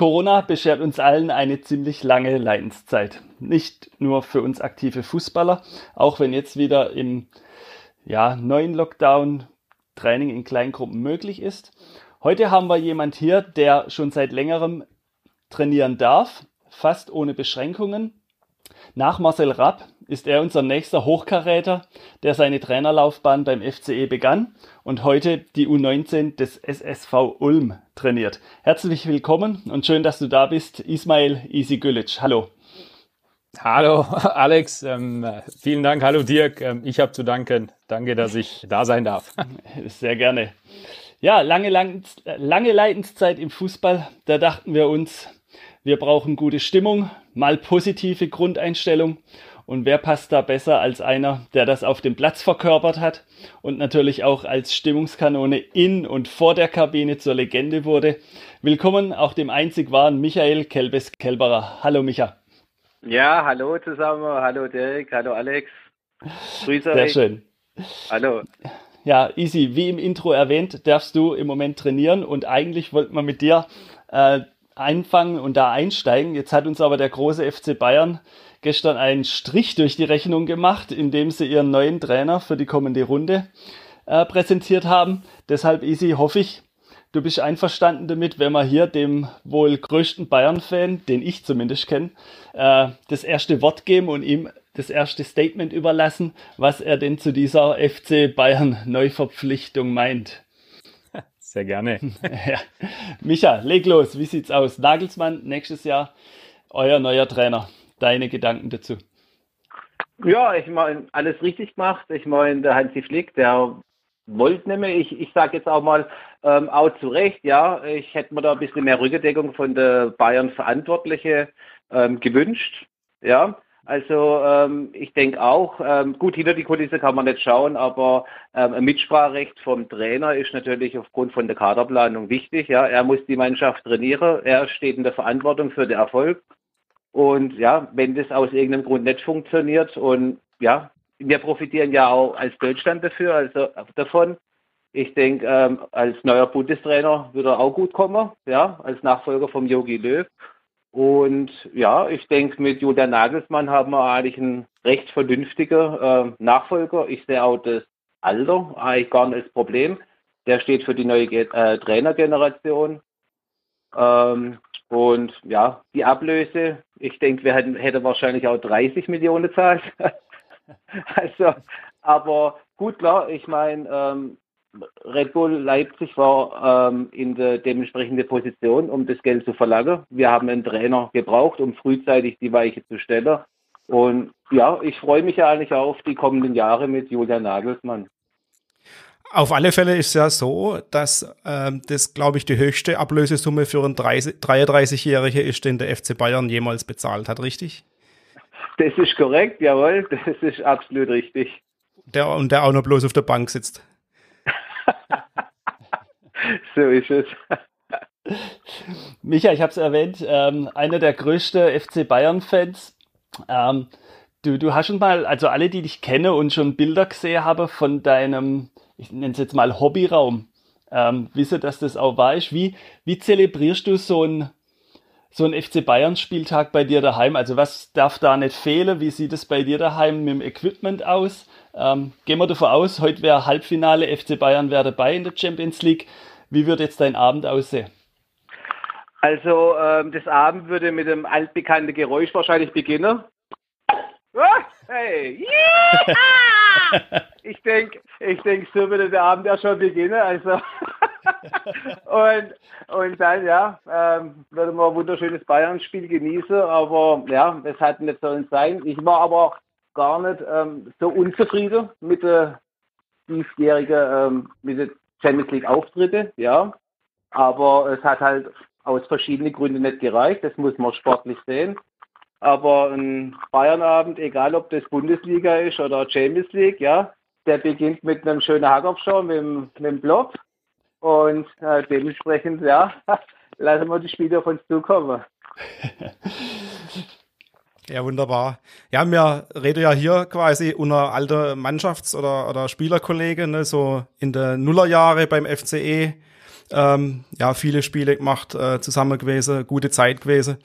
Corona beschert uns allen eine ziemlich lange Leidenszeit. Nicht nur für uns aktive Fußballer, auch wenn jetzt wieder im ja, neuen Lockdown Training in Kleingruppen möglich ist. Heute haben wir jemand hier, der schon seit längerem trainieren darf, fast ohne Beschränkungen. Nach Marcel Rapp ist er unser nächster Hochkaräter, der seine Trainerlaufbahn beim FCE begann und heute die U19 des SSV Ulm trainiert. Herzlich willkommen und schön, dass du da bist, Ismail Isi Gülic. Hallo. Hallo Alex, ähm, vielen Dank. Hallo Dirk, ähm, ich habe zu danken. Danke, dass ich da sein darf. Sehr gerne. Ja, lange, lang, lange Leidenszeit im Fußball. Da dachten wir uns, wir brauchen gute Stimmung, mal positive Grundeinstellung und wer passt da besser als einer, der das auf dem Platz verkörpert hat und natürlich auch als Stimmungskanone in und vor der Kabine zur Legende wurde? Willkommen auch dem einzig wahren Michael Kelbes-Kelberer. Hallo Micha. Ja, hallo zusammen. Hallo Dirk. Hallo Alex. Grüße Sehr euch. schön. Hallo. Ja, easy. Wie im Intro erwähnt, darfst du im Moment trainieren und eigentlich wollten wir mit dir äh, einfangen und da einsteigen. Jetzt hat uns aber der große FC Bayern gestern einen Strich durch die Rechnung gemacht, indem sie ihren neuen Trainer für die kommende Runde äh, präsentiert haben. Deshalb, Easy, hoffe ich, du bist einverstanden damit, wenn wir hier dem wohl größten Bayern-Fan, den ich zumindest kenne, äh, das erste Wort geben und ihm das erste Statement überlassen, was er denn zu dieser FC Bayern Neuverpflichtung meint. Sehr gerne. ja. Micha, leg los. Wie sieht's aus? Nagelsmann nächstes Jahr euer neuer Trainer deine Gedanken dazu? Ja, ich meine, alles richtig gemacht. Ich meine, der Hansi Flick, der wollte nämlich, ich, ich sage jetzt auch mal, ähm, auch zu Recht, ja, ich hätte mir da ein bisschen mehr Rückendeckung von der Bayern Verantwortliche ähm, gewünscht, ja. Also ähm, ich denke auch, ähm, gut, hinter die Kulisse kann man nicht schauen, aber ähm, ein Mitspracherecht vom Trainer ist natürlich aufgrund von der Kaderplanung wichtig. Ja, er muss die Mannschaft trainieren, er steht in der Verantwortung für den Erfolg und ja, wenn das aus irgendeinem Grund nicht funktioniert und ja, wir profitieren ja auch als Deutschland dafür, also davon. Ich denke, ähm, als neuer Bundestrainer wird er auch gut kommen, ja, als Nachfolger vom Yogi Löw. Und ja, ich denke, mit Julian Nagelsmann haben wir eigentlich einen recht vernünftigen äh, Nachfolger. Ich sehe auch das Alter eigentlich gar nicht das Problem. Der steht für die neue äh, Trainergeneration. Ähm, und ja, die Ablöse, ich denke, wir hätten hätte wahrscheinlich auch 30 Millionen gezahlt. also, aber gut, klar, ich meine, ähm, Red Bull Leipzig war ähm, in der dementsprechenden Position, um das Geld zu verlangen. Wir haben einen Trainer gebraucht, um frühzeitig die Weiche zu stellen. Und ja, ich freue mich ja eigentlich auf die kommenden Jahre mit Julian Nagelsmann. Auf alle Fälle ist ja so, dass ähm, das, glaube ich, die höchste Ablösesumme für einen 33-Jährigen ist, den der FC Bayern jemals bezahlt hat, richtig? Das ist korrekt, jawohl, das ist absolut richtig. Der, und der auch noch bloß auf der Bank sitzt. so ist es. Micha, ich habe es erwähnt, ähm, einer der größten FC Bayern-Fans. Ähm, du, du hast schon mal, also alle, die dich kennen und schon Bilder gesehen haben von deinem ich nenne es jetzt mal Hobbyraum, ähm, wisse, dass das auch wahr ist. Wie, wie zelebrierst du so ein so FC Bayern Spieltag bei dir daheim? Also was darf da nicht fehlen? Wie sieht es bei dir daheim mit dem Equipment aus? Ähm, gehen wir davon aus, heute wäre Halbfinale, FC Bayern wäre dabei in der Champions League. Wie wird jetzt dein Abend aussehen? Also ähm, das Abend würde mit dem altbekannten Geräusch wahrscheinlich beginnen. Ah, hey, yeah! ich denke, ich denke, so würde der Abend ja schon beginnen. Also und, und dann ja, ähm, würde man ein wunderschönes Bayern-Spiel genießen, aber ja, es hat nicht sollen sein. Ich war aber auch gar nicht ähm, so unzufrieden mit der diesjährigen ähm, mit der Champions League Auftritte, ja. Aber es hat halt aus verschiedenen Gründen nicht gereicht. Das muss man sportlich sehen. Aber ein Bayernabend, egal ob das Bundesliga ist oder Champions League, ja, der beginnt mit einem schönen Hackerpschau mit, mit dem Block. Und äh, dementsprechend, ja, lassen wir die Spiele auf uns zukommen. Ja, wunderbar. Ja, wir reden ja hier quasi unter alter Mannschafts- oder, oder Spielerkollegen, ne, so in der Nullerjahre beim FCE ähm, ja, viele Spiele gemacht, äh, zusammen gewesen, gute Zeit gewesen.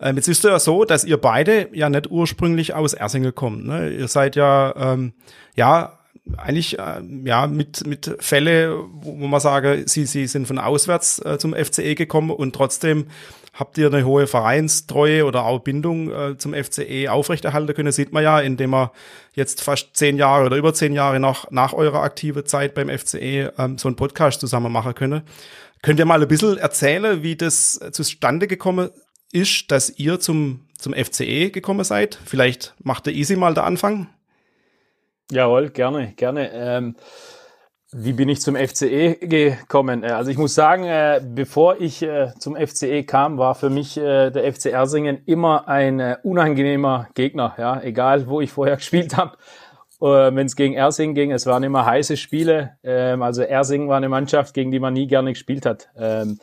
Ähm, jetzt ist es ja so, dass ihr beide ja nicht ursprünglich aus Ersingen kommt. Ne? Ihr seid ja, ähm, ja, eigentlich äh, ja mit mit Fälle, wo, man sage, sie sie sind von auswärts äh, zum FCE gekommen und trotzdem habt ihr eine hohe Vereinstreue oder auch Bindung äh, zum FCE aufrechterhalten können, sieht man ja, indem man jetzt fast zehn Jahre oder über zehn Jahre nach, nach eurer aktiven Zeit beim FCE ähm, so einen Podcast zusammen machen können. Könnt ihr mal ein bisschen erzählen, wie das zustande gekommen ist, dass ihr zum, zum FCE gekommen seid? Vielleicht macht der Easy mal der Anfang. Jawohl, gerne, gerne. Ähm, wie bin ich zum FCE gekommen? Äh, also ich muss sagen, äh, bevor ich äh, zum FCE kam, war für mich der FC Ersingen immer ein unangenehmer Gegner. Ja, egal wo ich vorher gespielt habe. Wenn es gegen Ersingen ging, es waren immer heiße Spiele. Ähm, also Ersingen war eine Mannschaft, gegen die man nie gerne gespielt hat. Ähm,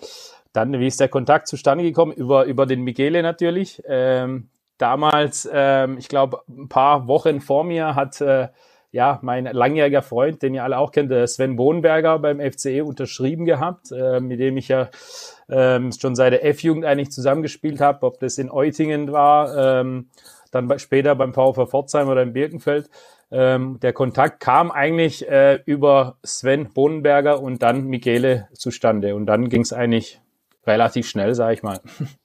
dann, wie ist der Kontakt zustande gekommen? Über, über den Michele natürlich. Ähm, damals, ich glaube, ein paar Wochen vor mir hat ja, mein langjähriger Freund, den ihr alle auch kennt, Sven Bohnberger beim FCE unterschrieben gehabt, äh, mit dem ich ja ähm, schon seit der F-Jugend eigentlich zusammengespielt habe, ob das in Eutingen war, ähm, dann später beim VfR Pforzheim oder in Birkenfeld. Ähm, der Kontakt kam eigentlich äh, über Sven Bohnenberger und dann Michele zustande. Und dann ging es eigentlich relativ schnell, sage ich mal.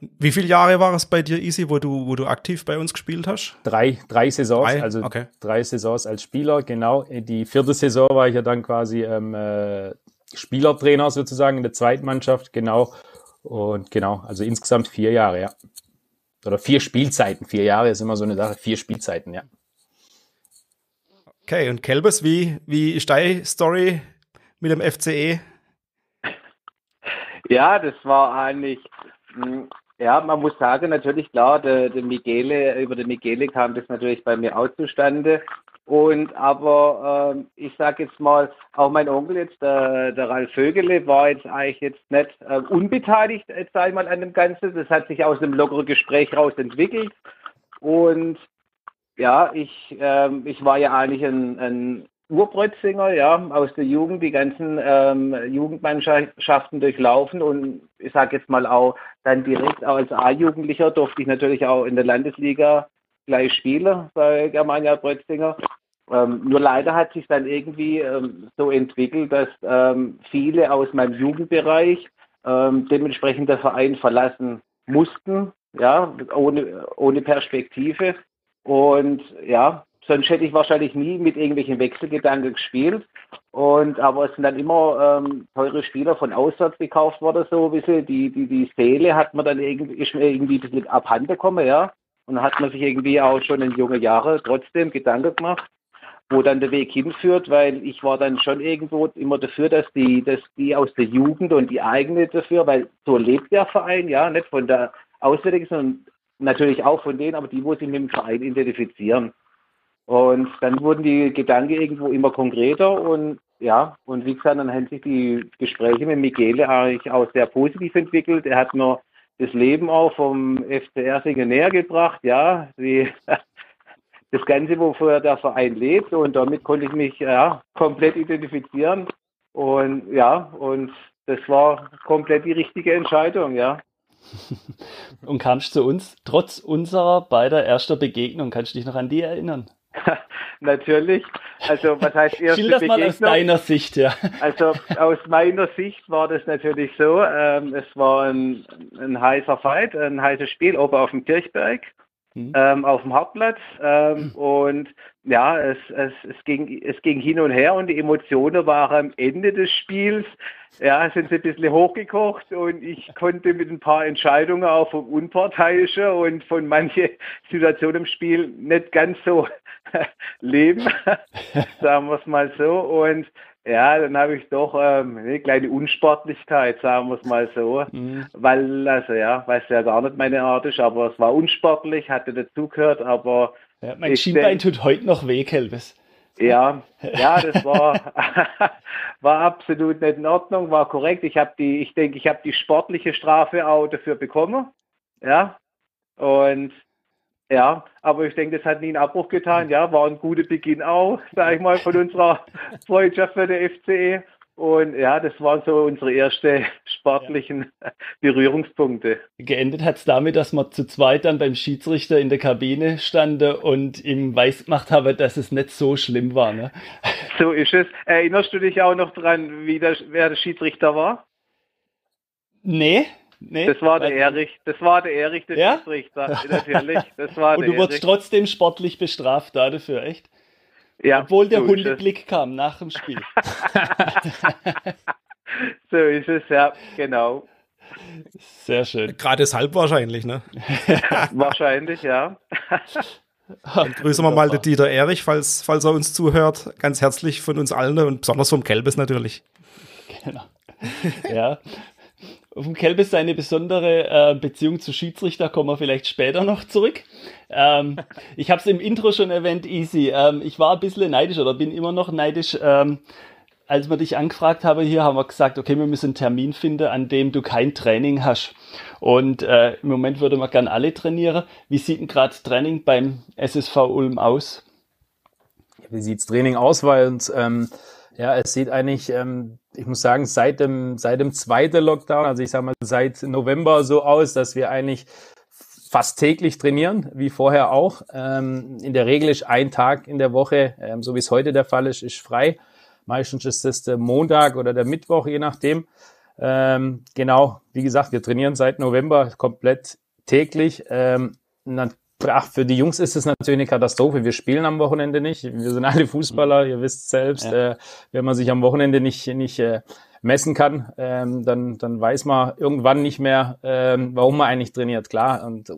Wie viele Jahre war es bei dir, Easy, wo du, wo du aktiv bei uns gespielt hast? Drei, drei Saisons, drei? also okay. drei Saisons als Spieler, genau. Die vierte Saison war ich ja dann quasi ähm, äh, Spielertrainer sozusagen in der zweiten Mannschaft, genau. Und genau, also insgesamt vier Jahre, ja. Oder vier Spielzeiten. Vier Jahre ist immer so eine Sache, vier Spielzeiten, ja. Okay, und Kelbes, wie, wie ist deine Story mit dem FCE? Ja, das war eigentlich hm, ja, man muss sagen, natürlich klar, der, der Michele, über den Michele kam das natürlich bei mir auch zustande. Und aber äh, ich sage jetzt mal, auch mein Onkel jetzt, der, der Ralf Vögele, war jetzt eigentlich jetzt nicht äh, unbeteiligt, jetzt sag ich mal, an dem Ganzen. Das hat sich aus einem lockeren Gespräch raus entwickelt. Und ja, ich, äh, ich war ja eigentlich ein, ein Urbrötzinger, ja, aus der Jugend, die ganzen ähm, Jugendmannschaften durchlaufen und ich sage jetzt mal auch dann direkt als A-Jugendlicher durfte ich natürlich auch in der Landesliga gleich spielen bei Germania Brötzinger. Ähm, nur leider hat sich dann irgendwie ähm, so entwickelt, dass ähm, viele aus meinem Jugendbereich ähm, dementsprechend der Verein verlassen mussten, ja, ohne, ohne Perspektive. Und ja, sonst hätte ich wahrscheinlich nie mit irgendwelchen Wechselgedanken gespielt. Und aber es sind dann immer ähm, teure Spieler von auswärts gekauft worden, so ein bisschen. Die, die, die Seele hat man dann irgendwie, ist irgendwie ein bisschen abhanden gekommen, ja. Und hat man sich irgendwie auch schon in jungen Jahren trotzdem Gedanken gemacht, wo dann der Weg hinführt, weil ich war dann schon irgendwo immer dafür, dass die, dass die aus der Jugend und die eigene dafür, weil so lebt der Verein, ja, nicht von der Auswärtigen, sondern natürlich auch von denen, aber die, wo sich mit dem Verein identifizieren. Und dann wurden die Gedanken irgendwo immer konkreter und ja, und wie gesagt, dann haben sich die Gespräche mit Michele eigentlich auch sehr positiv entwickelt. Er hat mir das Leben auch vom FCR Singen näher gebracht, ja, die, das Ganze, wofür der Verein lebt und damit konnte ich mich ja, komplett identifizieren und ja, und das war komplett die richtige Entscheidung, ja. Und kamst zu uns, trotz unserer beider erster Begegnung, kannst du dich noch an die erinnern? Natürlich. Also was heißt erste Schilder das mal aus deiner Sicht, ja. Also aus meiner Sicht war das natürlich so. Ähm, es war ein, ein heißer Fight, ein heißes Spiel oben auf dem Kirchberg. Mhm. Ähm, auf dem Hauptplatz ähm, mhm. und ja, es, es, es, ging, es ging hin und her und die Emotionen waren am Ende des Spiels, ja, sind sie ein bisschen hochgekocht und ich konnte mit ein paar Entscheidungen auch vom Unparteiischen und von manchen Situationen im Spiel nicht ganz so leben, sagen wir es mal so und ja, dann habe ich doch ähm, eine kleine Unsportlichkeit, sagen wir es mal so. Mhm. Weil, also ja, weiß ja gar nicht meine Art ist, aber es war unsportlich, hatte dazugehört, aber. Ja, mein Schienbein denk, tut heute noch weh, Kelvis. Ja, ja, das war, war absolut nicht in Ordnung, war korrekt. Ich habe die, ich denke, ich habe die sportliche Strafe auch dafür bekommen. Ja. Und ja, aber ich denke, das hat nie einen Abbruch getan. Ja, war ein guter Beginn auch, sage ich mal, von unserer Freundschaft für der FCE. Und ja, das waren so unsere ersten sportlichen ja. Berührungspunkte. Geendet hat es damit, dass wir zu zweit dann beim Schiedsrichter in der Kabine standen und ihm weiß gemacht haben, dass es nicht so schlimm war. Ne? So ist es. Erinnerst du dich auch noch dran, wie der, wer der Schiedsrichter war? Nee, Nee, das war der Erich, das war der Erich, der ja? Schiedsrichter, natürlich. Das war Und du wurdest trotzdem sportlich bestraft dafür, echt? Ja. Obwohl der so Hundeblick kam nach dem Spiel. so ist es, ja, genau. Sehr schön. Gerade deshalb wahrscheinlich, ne? wahrscheinlich, ja. Dann grüßen wir mal den Dieter Erich, falls, falls er uns zuhört. Ganz herzlich von uns allen und besonders vom Kelbes natürlich. Genau. Ja, auf dem Kelbis seine besondere äh, Beziehung zu Schiedsrichter kommen wir vielleicht später noch zurück. Ähm, ich habe es im Intro schon erwähnt, Easy. Ähm, ich war ein bisschen neidisch oder bin immer noch neidisch. Ähm, als wir dich angefragt haben hier, haben wir gesagt, okay, wir müssen einen Termin finden, an dem du kein Training hast. Und äh, im Moment würde man gern alle trainieren. Wie sieht denn gerade Training beim SSV Ulm aus? Wie sieht's Training aus? Weil uns, ähm, ja, es sieht eigentlich ähm, ich muss sagen, seit dem, seit dem zweiten Lockdown, also ich sage mal seit November so aus, dass wir eigentlich fast täglich trainieren, wie vorher auch. Ähm, in der Regel ist ein Tag in der Woche, ähm, so wie es heute der Fall ist, ist frei. Meistens ist es der Montag oder der Mittwoch, je nachdem. Ähm, genau, wie gesagt, wir trainieren seit November komplett täglich. Ähm, ach, für die Jungs ist es natürlich eine Katastrophe. Wir spielen am Wochenende nicht. Wir sind alle Fußballer, ihr wisst selbst. Ja. Äh, wenn man sich am Wochenende nicht, nicht äh, messen kann, ähm, dann, dann weiß man irgendwann nicht mehr, ähm, warum man eigentlich trainiert. Klar, und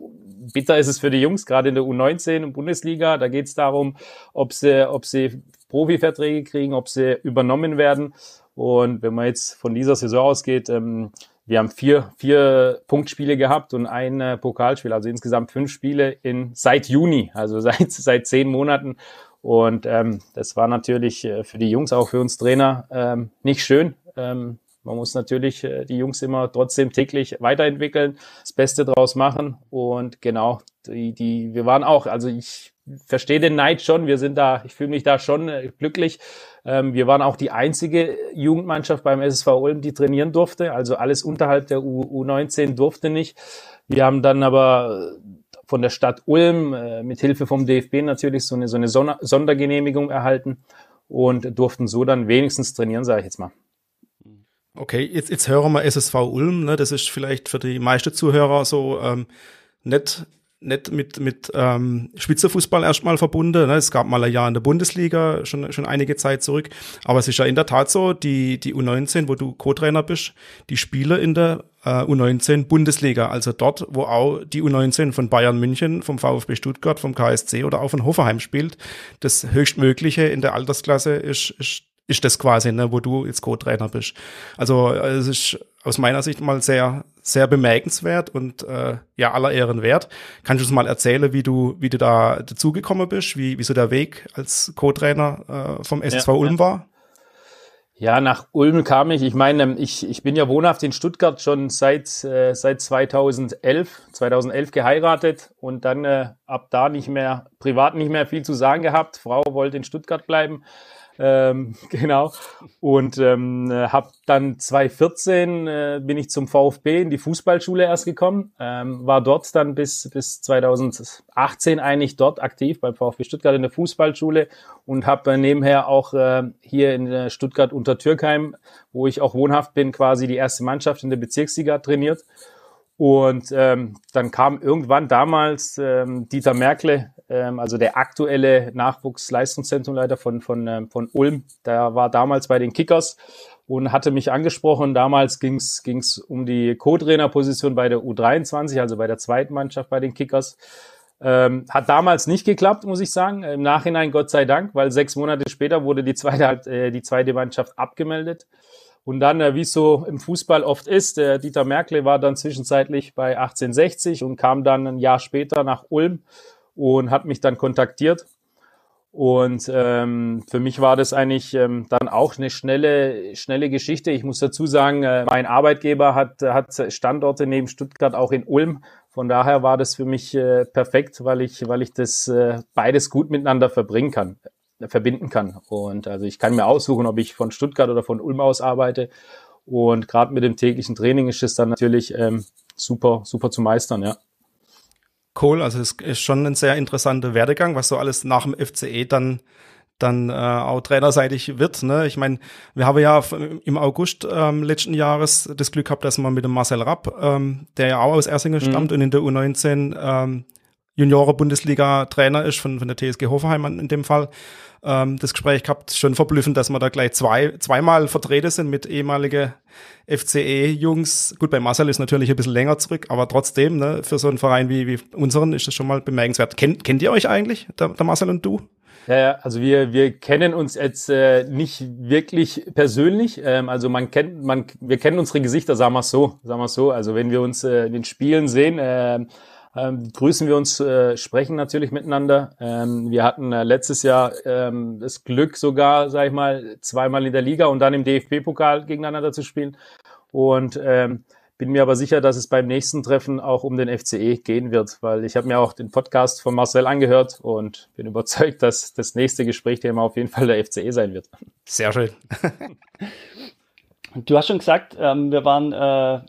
bitter ist es für die Jungs, gerade in der U19 und Bundesliga. Da geht es darum, ob sie, ob sie Profiverträge kriegen, ob sie übernommen werden. Und wenn man jetzt von dieser Saison ausgeht, ähm, wir haben vier, vier Punktspiele gehabt und ein äh, Pokalspiel, also insgesamt fünf Spiele in seit Juni, also seit, seit zehn Monaten. Und ähm, das war natürlich äh, für die Jungs, auch für uns Trainer, ähm, nicht schön. Ähm, man muss natürlich äh, die Jungs immer trotzdem täglich weiterentwickeln, das Beste draus machen. Und genau, die, die, wir waren auch, also ich verstehe den Neid schon, wir sind da, ich fühle mich da schon äh, glücklich, ähm, wir waren auch die einzige Jugendmannschaft beim SSV Ulm, die trainieren durfte. Also alles unterhalb der U U19 durfte nicht. Wir haben dann aber von der Stadt Ulm äh, mit Hilfe vom DFB natürlich so eine, so eine Sondergenehmigung erhalten und durften so dann wenigstens trainieren, sage ich jetzt mal. Okay, jetzt, jetzt hören wir SSV Ulm. Ne? Das ist vielleicht für die meisten Zuhörer so ähm, nicht nicht mit, mit ähm, Spitzenfußball erstmal verbunden. Ne? Es gab mal ein Jahr in der Bundesliga, schon, schon einige Zeit zurück. Aber es ist ja in der Tat so, die, die U19, wo du Co-Trainer bist, die spielen in der äh, U19 Bundesliga. Also dort, wo auch die U19 von Bayern München, vom VfB Stuttgart, vom KSC oder auch von Hoffenheim spielt. Das höchstmögliche in der Altersklasse ist, ist ist das quasi, ne, wo du jetzt Co-Trainer bist. Also es ist aus meiner Sicht mal sehr, sehr bemerkenswert und äh, ja, aller Ehren wert. Kannst du uns mal erzählen, wie du, wie du da dazugekommen bist, wie, wie so der Weg als Co-Trainer äh, vom SSV ja, Ulm war? Ja, nach Ulm kam ich. Ich meine, ich, ich bin ja wohnhaft in Stuttgart schon seit, äh, seit 2011, 2011 geheiratet und dann äh, ab da nicht mehr, privat nicht mehr viel zu sagen gehabt. Frau wollte in Stuttgart bleiben. Ähm, genau. Und ähm, habe dann 2014 äh, bin ich zum VfB in die Fußballschule erst gekommen, ähm, war dort dann bis bis 2018 eigentlich dort aktiv beim VfB Stuttgart in der Fußballschule und habe nebenher auch äh, hier in äh, Stuttgart unter Türkheim, wo ich auch wohnhaft bin, quasi die erste Mannschaft in der Bezirksliga trainiert. Und ähm, dann kam irgendwann damals ähm, Dieter Merkle, ähm, also der aktuelle Nachwuchsleistungszentrumleiter von, von, ähm, von Ulm, der war damals bei den Kickers und hatte mich angesprochen. Damals ging es um die Co-Trainer-Position bei der U23, also bei der zweiten Mannschaft bei den Kickers. Ähm, hat damals nicht geklappt, muss ich sagen. Im Nachhinein Gott sei Dank, weil sechs Monate später wurde die zweite, äh, die zweite Mannschaft abgemeldet. Und dann, äh, wie es so im Fußball oft ist, der Dieter Merkle war dann zwischenzeitlich bei 1860 und kam dann ein Jahr später nach Ulm und hat mich dann kontaktiert. Und ähm, für mich war das eigentlich ähm, dann auch eine schnelle, schnelle Geschichte. Ich muss dazu sagen, äh, mein Arbeitgeber hat, hat Standorte neben Stuttgart auch in Ulm. Von daher war das für mich äh, perfekt, weil ich, weil ich das äh, beides gut miteinander verbringen kann. verbinden kann. Und also ich kann mir aussuchen, ob ich von Stuttgart oder von Ulm aus arbeite. Und gerade mit dem täglichen Training ist es dann natürlich ähm, super, super zu meistern, ja. Cool, also es ist schon ein sehr interessanter Werdegang, was so alles nach dem FCE dann dann äh, auch trainerseitig wird. Ne? Ich meine, wir haben ja im August ähm, letzten Jahres das Glück gehabt, dass man mit dem Marcel Rapp, ähm, der ja auch aus Ersingen mhm. stammt und in der U19 ähm, Junioren-Bundesliga-Trainer ist, von, von der TSG Hoffenheim in dem Fall, ähm, das Gespräch gehabt. Schon verblüffend, dass wir da gleich zwei, zweimal vertreten sind mit ehemalige FCE-Jungs. Gut, bei Marcel ist natürlich ein bisschen länger zurück, aber trotzdem, ne, für so einen Verein wie, wie unseren ist das schon mal bemerkenswert. Kennt, kennt ihr euch eigentlich, der, der Marcel und du? Ja, also wir, wir kennen uns jetzt äh, nicht wirklich persönlich. Ähm, also man kennt, man, wir kennen unsere Gesichter, sagen wir so, sagen wir so. Also wenn wir uns äh, in den Spielen sehen, äh, ähm, grüßen wir uns, äh, sprechen natürlich miteinander. Ähm, wir hatten äh, letztes Jahr ähm, das Glück sogar, sag ich mal, zweimal in der Liga und dann im DFB-Pokal gegeneinander zu spielen. Und ähm, bin mir aber sicher, dass es beim nächsten Treffen auch um den FCE gehen wird, weil ich habe mir auch den Podcast von Marcel angehört und bin überzeugt, dass das nächste Gesprächsthema auf jeden Fall der FCE sein wird. Sehr schön. du hast schon gesagt, ähm, wir waren äh,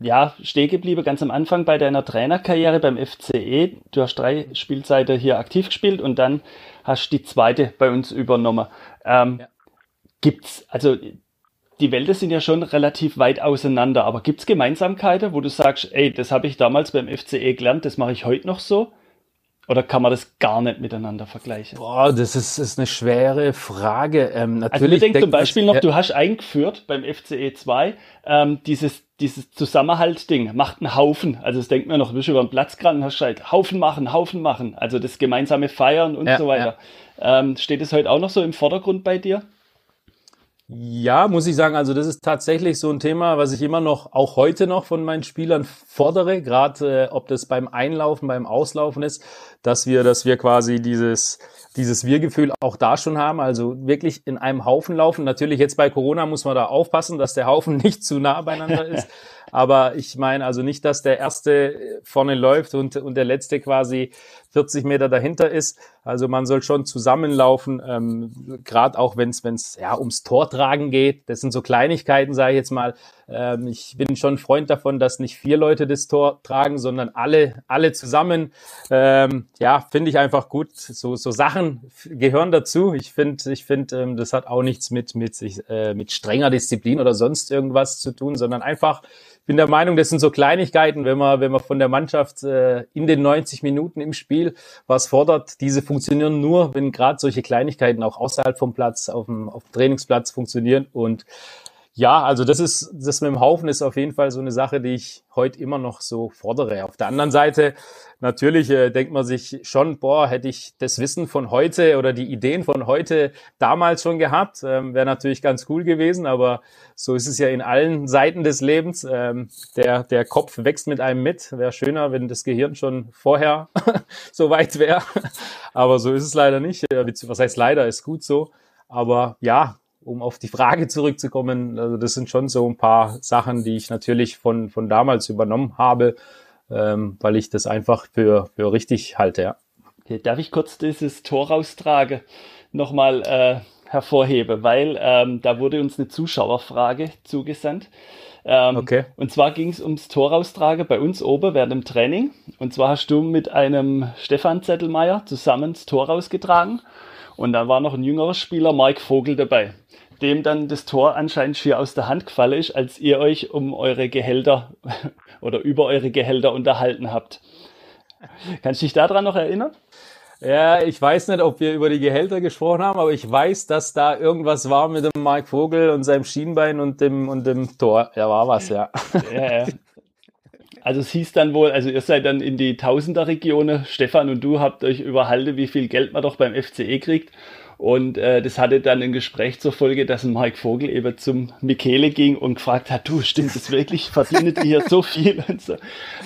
ja, stehen geblieben ganz am Anfang bei deiner Trainerkarriere beim FCE. Du hast drei Spielzeiten hier aktiv gespielt und dann hast die zweite bei uns übernommen. Ähm, ja. Gibt's, also die Welten sind ja schon relativ weit auseinander, aber gibt es Gemeinsamkeiten, wo du sagst, ey, das habe ich damals beim FCE gelernt, das mache ich heute noch so? Oder kann man das gar nicht miteinander vergleichen? Boah, das ist, ist eine schwere Frage. Ähm, natürlich also ich denke zum Beispiel noch, ja. du hast eingeführt beim FCE 2 ähm, dieses dieses Zusammenhalt-Ding macht einen Haufen. Also das denkt mir noch, du bist über den Platz gerade und hast halt Haufen machen, Haufen machen. Also das gemeinsame Feiern und ja, so weiter. Ja. Ähm, steht es heute auch noch so im Vordergrund bei dir? Ja, muss ich sagen, also das ist tatsächlich so ein Thema, was ich immer noch, auch heute noch von meinen Spielern fordere, gerade äh, ob das beim Einlaufen, beim Auslaufen ist, dass wir, dass wir quasi dieses, dieses Wir-Gefühl auch da schon haben, also wirklich in einem Haufen laufen. Natürlich jetzt bei Corona muss man da aufpassen, dass der Haufen nicht zu nah beieinander ist. Aber ich meine also nicht, dass der erste vorne läuft und, und der letzte quasi 40 Meter dahinter ist. Also man soll schon zusammenlaufen, ähm, gerade auch wenn es ja ums Tortragen geht. Das sind so Kleinigkeiten, sage ich jetzt mal. Ähm, ich bin schon Freund davon, dass nicht vier Leute das Tor tragen, sondern alle alle zusammen. Ähm, ja, finde ich einfach gut. So so Sachen gehören dazu. Ich finde ich finde ähm, das hat auch nichts mit mit äh, mit strenger Disziplin oder sonst irgendwas zu tun, sondern einfach bin der Meinung, das sind so Kleinigkeiten, wenn man, wenn man von der Mannschaft äh, in den 90 Minuten im Spiel was fordert. Diese funktionieren nur, wenn gerade solche Kleinigkeiten auch außerhalb vom Platz, auf dem, auf dem Trainingsplatz funktionieren. Und ja, also das ist, das mit dem Haufen ist auf jeden Fall so eine Sache, die ich heute immer noch so fordere. Auf der anderen Seite, natürlich äh, denkt man sich schon, boah, hätte ich das Wissen von heute oder die Ideen von heute damals schon gehabt, ähm, wäre natürlich ganz cool gewesen, aber so ist es ja in allen Seiten des Lebens. Ähm, der, der Kopf wächst mit einem mit. Wäre schöner, wenn das Gehirn schon vorher so weit wäre. aber so ist es leider nicht. Was heißt leider, ist gut so. Aber ja, um auf die Frage zurückzukommen, also das sind schon so ein paar Sachen, die ich natürlich von, von damals übernommen habe, ähm, weil ich das einfach für, für richtig halte, ja. Okay, darf ich kurz dieses Tor raustrage nochmal äh, hervorheben, weil ähm, da wurde uns eine Zuschauerfrage zugesandt. Ähm, okay. Und zwar ging es ums Tor raustrage bei uns oben während dem Training. Und zwar hast du mit einem Stefan Zettelmeier zusammen das Tor rausgetragen. Und da war noch ein jüngerer Spieler, Mike Vogel, dabei dem dann das Tor anscheinend schier aus der Hand gefallen ist, als ihr euch um eure Gehälter oder über eure Gehälter unterhalten habt. Kannst du dich daran noch erinnern? Ja, ich weiß nicht, ob wir über die Gehälter gesprochen haben, aber ich weiß, dass da irgendwas war mit dem Mike Vogel und seinem Schienbein und dem, und dem Tor. Ja, war was, ja. ja, ja. Also es hieß dann wohl, also ihr seid dann in die Tausender-Regionen, Stefan und du habt euch überhalten, wie viel Geld man doch beim FCE kriegt. Und äh, das hatte dann ein Gespräch zur Folge, dass ein Mike Vogel eben zum Michele ging und gefragt hat, du, stimmt das wirklich? Verdient ihr hier so viel? Und so.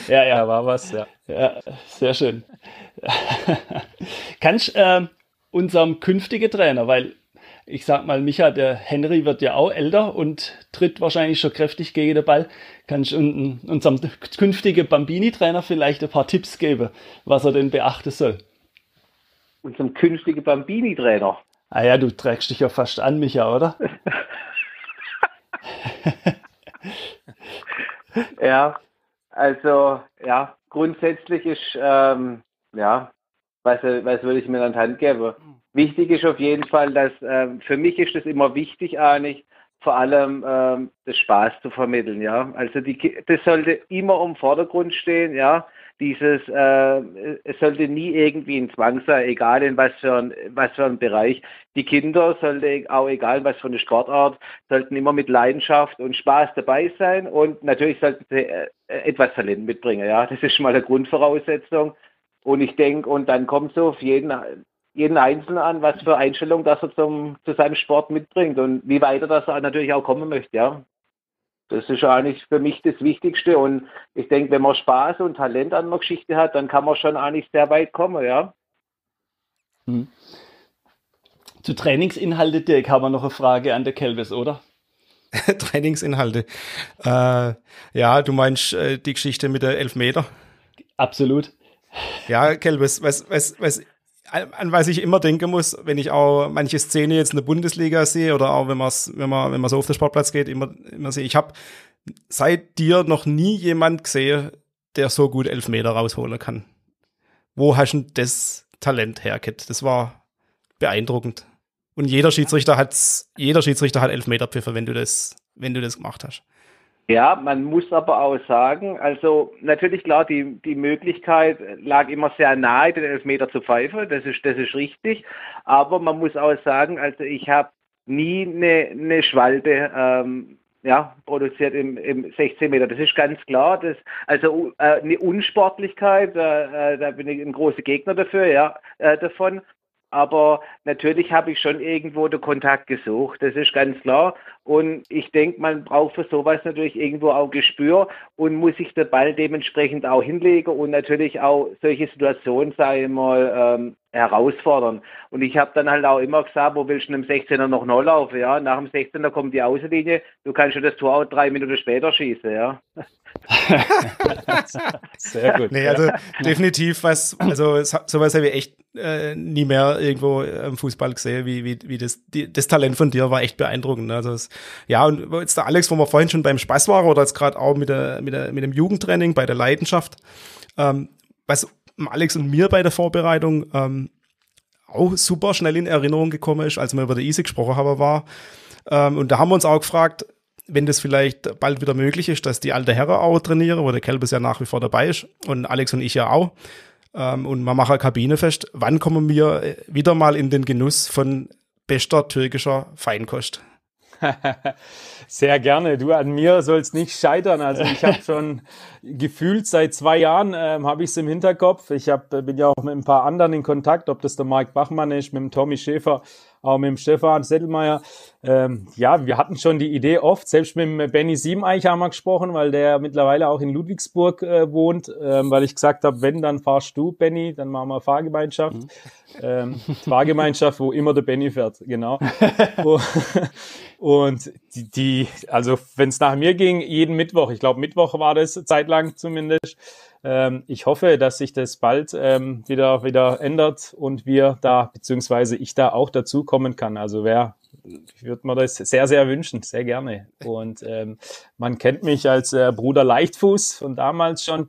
Ja, ja, war was, ja. Ja, sehr schön. Kannst äh, unserem künftigen Trainer, weil ich sag mal, Micha, der Henry wird ja auch älter und tritt wahrscheinlich schon kräftig gegen den Ball. Kannst du unserem künftigen Bambini-Trainer vielleicht ein paar Tipps geben, was er denn beachten soll? unserem künftigen Bambini-Trainer. Ah ja, du trägst dich ja fast an, Micha, oder? ja, also ja, grundsätzlich ist, ähm, ja, was, was würde ich mir an die Hand geben? Wichtig ist auf jeden Fall, dass ähm, für mich ist es immer wichtig eigentlich, vor allem ähm, das Spaß zu vermitteln, ja. Also die, das sollte immer im Vordergrund stehen, ja. Dieses, äh, es sollte nie irgendwie ein Zwang sein, egal in was für ein, was für ein Bereich. Die Kinder sollte auch egal was für eine Sportart, sollten immer mit Leidenschaft und Spaß dabei sein und natürlich sollten sie äh, etwas Talent mitbringen, ja. Das ist schon mal eine Grundvoraussetzung. Und ich denke, und dann kommt so auf jeden jeden Einzelnen an, was für Einstellung das er zum, zu seinem Sport mitbringt und wie weiter das natürlich auch kommen möchte, ja. Das ist eigentlich für mich das Wichtigste und ich denke, wenn man Spaß und Talent an der Geschichte hat, dann kann man schon eigentlich sehr weit kommen, ja. Hm. Zu Trainingsinhalte, Dirk, haben wir noch eine Frage an der Kelvis, oder? Trainingsinhalte. Äh, ja, du meinst äh, die Geschichte mit der Elfmeter? Absolut. Ja, Kelvis, was, was, was an was ich immer denken muss, wenn ich auch manche Szene jetzt in der Bundesliga sehe oder auch wenn, man's, wenn man wenn man so auf den Sportplatz geht, immer, immer sehe, ich habe seit dir noch nie jemand gesehen, der so gut Elfmeter rausholen kann. Wo hast du das Talent hergeht? Das war beeindruckend. Und jeder Schiedsrichter hat jeder Schiedsrichter hat Elfmeterpfiffe, wenn du das wenn du das gemacht hast. Ja, man muss aber auch sagen, also natürlich klar, die, die Möglichkeit lag immer sehr nahe, den Elfmeter zu pfeifen, das ist, das ist richtig, aber man muss auch sagen, also ich habe nie eine, eine Schwalbe ähm, ja, produziert im, im 16 Meter. Das ist ganz klar. Das, also äh, eine Unsportlichkeit, äh, da bin ich ein großer Gegner dafür, ja, äh, davon. Aber natürlich habe ich schon irgendwo den Kontakt gesucht, das ist ganz klar. Und ich denke, man braucht für sowas natürlich irgendwo auch Gespür und muss sich den Ball dementsprechend auch hinlegen und natürlich auch solche Situationen, sage ich mal, ähm, herausfordern. Und ich habe dann halt auch immer gesagt, wo willst du im 16er noch noch laufen? Ja, nach dem 16er kommt die Außenlinie, du kannst schon das Tor auch drei Minuten später schießen, ja. Sehr gut. Nee, also definitiv was, also sowas habe ich echt äh, nie mehr irgendwo im Fußball gesehen, wie, wie, wie das, die, das Talent von dir war echt beeindruckend. Also es, ja, und jetzt der Alex, wo wir vorhin schon beim Spaß waren oder jetzt gerade auch mit, der, mit, der, mit dem Jugendtraining bei der Leidenschaft, ähm, was Alex und mir bei der Vorbereitung ähm, auch super schnell in Erinnerung gekommen ist, als wir über der Easy gesprochen haben, war. Ähm, und da haben wir uns auch gefragt, wenn das vielleicht bald wieder möglich ist, dass die alte Herren auch trainieren, wo der Kelbis ja nach wie vor dabei ist und Alex und ich ja auch. Ähm, und man macht eine Kabine fest. Wann kommen wir äh, wieder mal in den Genuss von bester türkischer Feinkost? Sehr gerne. Du, an mir soll es nicht scheitern. Also ich habe schon gefühlt seit zwei Jahren ähm, habe ich es im Hinterkopf. Ich hab, bin ja auch mit ein paar anderen in Kontakt, ob das der Marc Bachmann ist, mit dem Tommy Schäfer auch mit dem Stefan Settelmeier. Ähm, ja, wir hatten schon die Idee oft, selbst mit dem Benny Siebeneich haben wir gesprochen, weil der mittlerweile auch in Ludwigsburg äh, wohnt, ähm, weil ich gesagt habe, wenn, dann fahrst du, Benny, dann machen wir Fahrgemeinschaft. Mhm. Ähm, Fahrgemeinschaft, wo immer der Benny fährt, genau. Und die, die also wenn es nach mir ging, jeden Mittwoch, ich glaube Mittwoch war das zeitlang zumindest, ähm, ich hoffe, dass sich das bald ähm, wieder, wieder ändert und wir da, beziehungsweise ich da auch dazukommen kann. Also wer ich würde mir das sehr, sehr wünschen, sehr gerne. Und ähm, man kennt mich als äh, Bruder Leichtfuß von damals schon.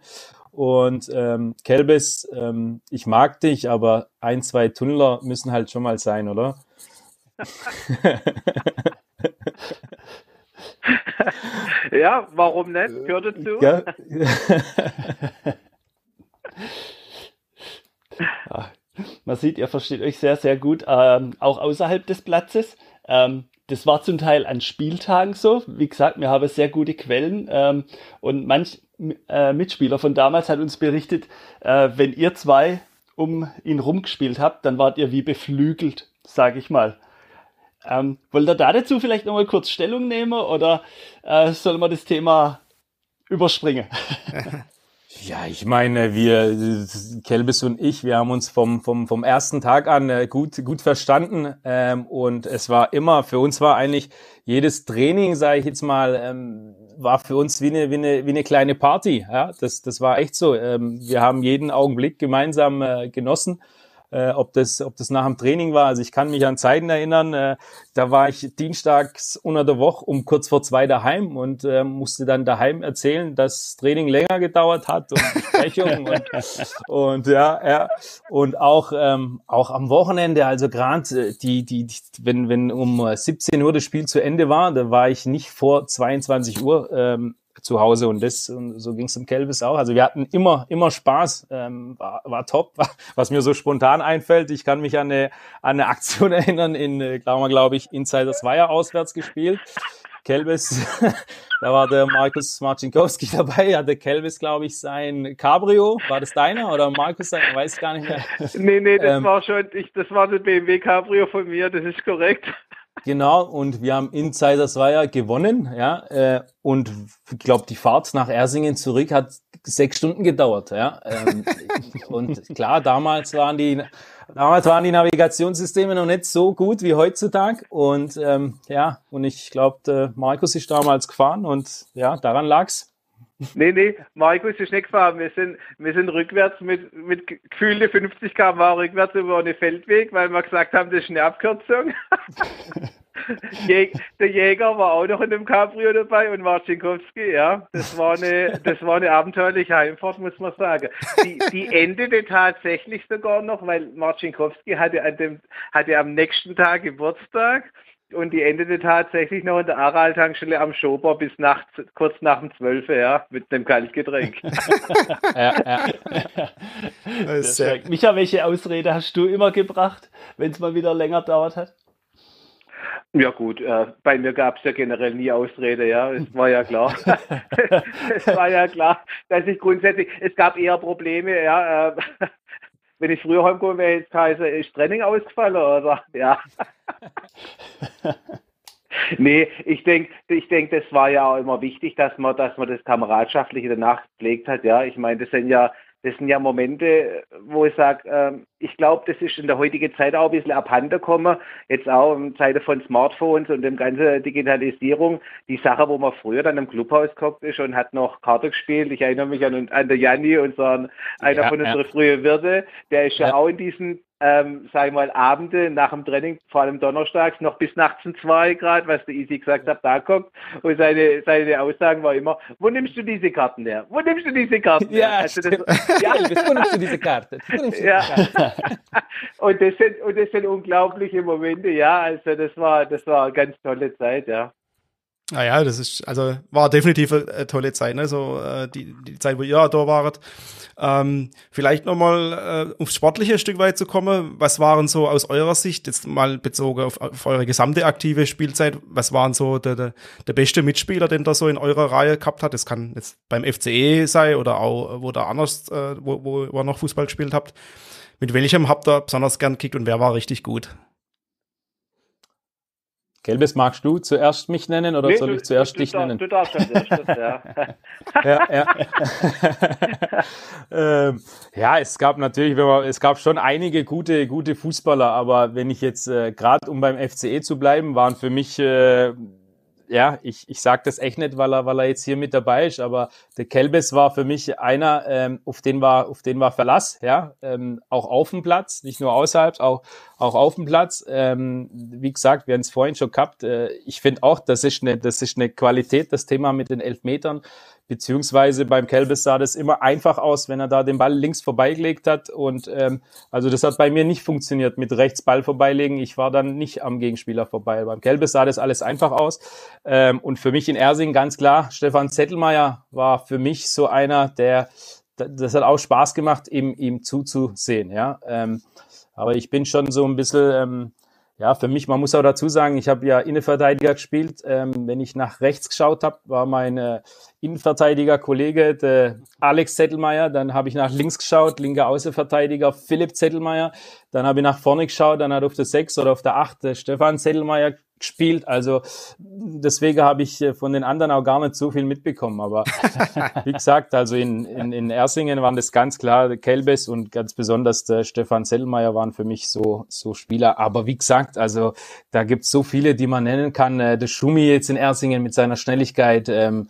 Und ähm, Kelbis, ähm, ich mag dich, aber ein, zwei Tunnler müssen halt schon mal sein, oder? ja, warum nicht? Gehört dazu. Ja. man sieht, ihr versteht euch sehr, sehr gut, ähm, auch außerhalb des Platzes. Ähm, das war zum Teil an Spieltagen so. Wie gesagt, wir haben sehr gute Quellen ähm, und manch äh, Mitspieler von damals hat uns berichtet, äh, wenn ihr zwei um ihn rumgespielt habt, dann wart ihr wie beflügelt, sage ich mal. Ähm, wollt ihr da dazu vielleicht nochmal kurz Stellung nehmen oder äh, sollen wir das Thema überspringen? Ja, ich meine, wir, Kelbis und ich, wir haben uns vom, vom, vom ersten Tag an äh, gut, gut verstanden. Ähm, und es war immer, für uns war eigentlich jedes Training, sage ich jetzt mal, ähm, war für uns wie eine, wie eine, wie eine kleine Party. Ja, das, das war echt so. Ähm, wir haben jeden Augenblick gemeinsam äh, genossen. Äh, ob, das, ob das nach dem Training war. Also ich kann mich an Zeiten erinnern, äh, da war ich dienstags unter der Woche um kurz vor zwei daheim und äh, musste dann daheim erzählen, dass Training länger gedauert hat und Besprechungen und, und ja, ja. Und auch, ähm, auch am Wochenende, also gerade die, die, die, wenn, wenn um 17 Uhr das Spiel zu Ende war, da war ich nicht vor 22 Uhr ähm, zu Hause und das und so ging es im Kelvis auch. Also wir hatten immer immer Spaß, ähm, war, war top. Was mir so spontan einfällt, ich kann mich an eine, an eine Aktion erinnern in, äh, glaube glaub ich, Insiders Weiher auswärts gespielt. Kelvis, da war der Markus Marcinkowski dabei, hatte Kelvis, glaube ich, sein Cabrio. War das deiner oder Markus? Ich weiß gar nicht mehr. Nee, nee, das ähm, war schon, ich, das war der BMW Cabrio von mir, das ist korrekt. Genau, und wir haben Insiders Weiher gewonnen, ja, äh, und ich glaube, die Fahrt nach Ersingen zurück hat sechs Stunden gedauert, ja. Ähm, und klar, damals waren die, damals waren die Navigationssysteme noch nicht so gut wie heutzutage und ähm, ja, und ich glaube, Markus ist damals gefahren und ja, daran lag's. Nee, nee, Markus ist nicht gefahren. Wir sind, wir sind rückwärts mit, mit gefühlte 50 km rückwärts über einen Feldweg, weil wir gesagt haben, das ist eine Abkürzung. der Jäger war auch noch in dem Cabrio dabei und Marcinkowski, ja. Das war eine, das war eine abenteuerliche Heimfahrt, muss man sagen. Die, die endete tatsächlich sogar noch, weil Marcinkowski hatte, an dem, hatte am nächsten Tag Geburtstag und die endete tatsächlich noch in der Aral-Tankstelle am Schober bis nachts, kurz nach dem 12. ja, mit einem Kaltgetränk. ja, ja. Micha, welche Ausrede hast du immer gebracht, wenn es mal wieder länger dauert hat? Ja gut, äh, bei mir gab es ja generell nie Ausrede, ja, es war ja klar. es war ja klar, dass ich grundsätzlich, es gab eher Probleme, ja, äh, wenn ich früher heimgekommen wäre, jetzt heiße, ist Training ausgefallen oder? Ja. nee, ich denke, ich denk, das war ja auch immer wichtig, dass man, dass man das Kameradschaftliche danach gepflegt hat. Ja, ich meine, das sind ja das sind ja Momente, wo ich sage, äh, ich glaube, das ist in der heutigen Zeit auch ein bisschen abhanden gekommen, jetzt auch in Zeiten von Smartphones und dem ganzen Digitalisierung. Die Sache, wo man früher dann im Clubhaus gekommen ist und hat noch Karte gespielt. Ich erinnere mich an, an der Janni, unseren, einer ja, von unseren ja. frühen Wirte, der ist ja, ja auch in diesen ähm, sag ich mal, Abende nach dem Training, vor allem donnerstags, noch bis nachts um zwei Grad, was der Easy gesagt hat, da kommt. Und seine, seine Aussagen war immer, wo nimmst du diese Karten her? Wo nimmst du diese Karten her? Ja, also das, ja. wo nimmst du diese Karte? ja. und, das sind, und das sind unglaubliche Momente, ja, also das war, das war eine ganz tolle Zeit, ja. Naja, das ist, also war definitiv eine tolle Zeit, ne? So äh, die, die Zeit, wo ihr da wart. Ähm, vielleicht nochmal äh, aufs sportliche Stück weit zu kommen. Was waren so aus eurer Sicht, jetzt mal bezogen auf, auf eure gesamte aktive Spielzeit, was waren so der, der, der beste Mitspieler, den da so in eurer Reihe gehabt hat? Das kann jetzt beim FCE sein oder auch wo da anders, äh, wo, wo, wo ihr noch Fußball gespielt habt. Mit welchem habt ihr besonders gern gekickt und wer war richtig gut? Gelbes magst du zuerst mich nennen oder nee, soll ich zuerst du, dich du, nennen? Du darfst als erstes, ja. ja, ja. ähm, ja, es gab natürlich, es gab schon einige gute, gute Fußballer, aber wenn ich jetzt äh, gerade um beim FCE zu bleiben, waren für mich äh, ja, ich, ich sage das echt nicht, weil er, weil er jetzt hier mit dabei ist, aber der Kelbes war für mich einer, ähm, auf den war, auf den war Verlass, ja, ähm, auch auf dem Platz, nicht nur außerhalb, auch, auch auf dem Platz. Ähm, wie gesagt, wir haben es vorhin schon gehabt. Äh, ich finde auch, das ist eine, das ist eine Qualität, das Thema mit den Elfmetern. Beziehungsweise beim Kelbis sah das immer einfach aus, wenn er da den Ball links vorbeigelegt hat. Und ähm, also das hat bei mir nicht funktioniert mit rechts Ball vorbeilegen. Ich war dann nicht am Gegenspieler vorbei. Beim Kelbis sah das alles einfach aus. Ähm, und für mich in Ersing ganz klar, Stefan Zettelmeier war für mich so einer, der das hat auch Spaß gemacht, ihm, ihm zuzusehen. Ja? Ähm, aber ich bin schon so ein bisschen ähm, ja, für mich, man muss auch dazu sagen, ich habe ja Innenverteidiger gespielt. Ähm, wenn ich nach rechts geschaut habe, war mein äh, Innenverteidiger-Kollege der Alex Zettelmeier. Dann habe ich nach links geschaut, linker Außenverteidiger Philipp Zettelmeier. Dann habe ich nach vorne geschaut, dann hat auf der 6 oder auf der 8 Stefan Zettelmeier gespielt. Also deswegen habe ich äh, von den anderen auch gar nicht so viel mitbekommen. Aber wie gesagt, also in, in, in Ersingen waren das ganz klar Kelbes und ganz besonders der Stefan Sellmeier waren für mich so, so Spieler. Aber wie gesagt, also da gibt es so viele, die man nennen kann. Äh, der Schumi jetzt in Ersingen mit seiner Schnelligkeit. Ähm,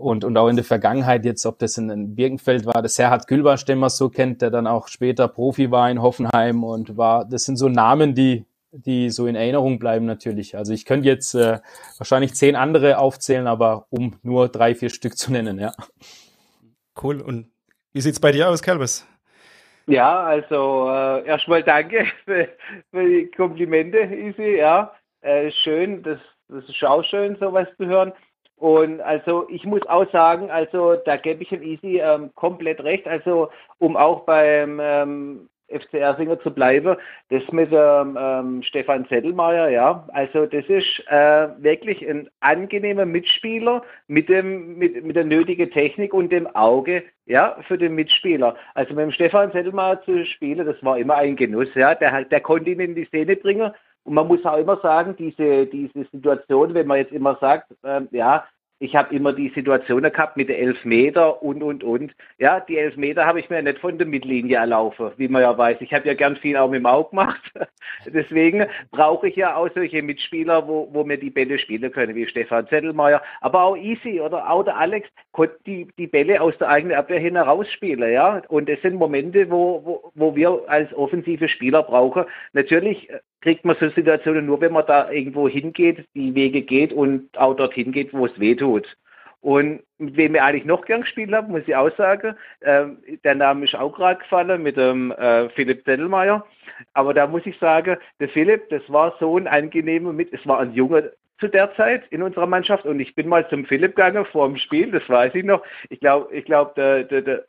und, und auch in der Vergangenheit jetzt, ob das in, in Birkenfeld war, das Serhat Gülbasch, den man so kennt, der dann auch später Profi war in Hoffenheim und war, das sind so Namen, die, die so in Erinnerung bleiben natürlich. Also ich könnte jetzt äh, wahrscheinlich zehn andere aufzählen, aber um nur drei, vier Stück zu nennen, ja. Cool. Und wie sieht's bei dir aus, Kelbes? Ja, also äh, erstmal danke für, für, die Komplimente, Isi. Ja, äh, schön, das, das ist auch schön, sowas zu hören. Und also ich muss auch sagen, also da gebe ich dem Easy ähm, komplett recht. Also um auch beim ähm, FC Ersinger zu bleiben, das mit ähm, ähm, Stefan Zettelmeier, ja, also das ist äh, wirklich ein angenehmer Mitspieler mit dem mit, mit der nötigen Technik und dem Auge, ja, für den Mitspieler. Also mit dem Stefan Zettelmeier zu spielen, das war immer ein Genuss, ja, der, der konnte ihn in die Szene bringen. Und man muss auch immer sagen, diese, diese Situation, wenn man jetzt immer sagt, ähm, ja, ich habe immer die Situationen gehabt mit den Elfmeter und, und, und. Ja, die Elfmeter habe ich mir nicht von der Mittellinie erlaufen, wie man ja weiß. Ich habe ja gern viel auch mit dem Auge gemacht. Deswegen brauche ich ja auch solche Mitspieler, wo, wo mir die Bälle spielen können, wie Stefan Zettelmeier. Aber auch Easy oder auch der Alex konnte die, die Bälle aus der eigenen Abwehr hin herausspielen. Ja? Und das sind Momente, wo, wo, wo wir als offensive Spieler brauchen. Natürlich kriegt man so Situationen nur, wenn man da irgendwo hingeht, die Wege geht und auch dorthin geht, wo es weh tut. Und mit wem ich eigentlich noch gern gespielt habe, muss ich auch sagen, äh, der Name ist auch gerade gefallen mit dem äh, Philipp Zettelmeier. Aber da muss ich sagen, der Philipp, das war so ein angenehmer mit, es war ein Junge zu der Zeit in unserer Mannschaft und ich bin mal zum Philipp gegangen vor dem Spiel, das weiß ich noch. Ich glaube, ich glaube, der, der, der,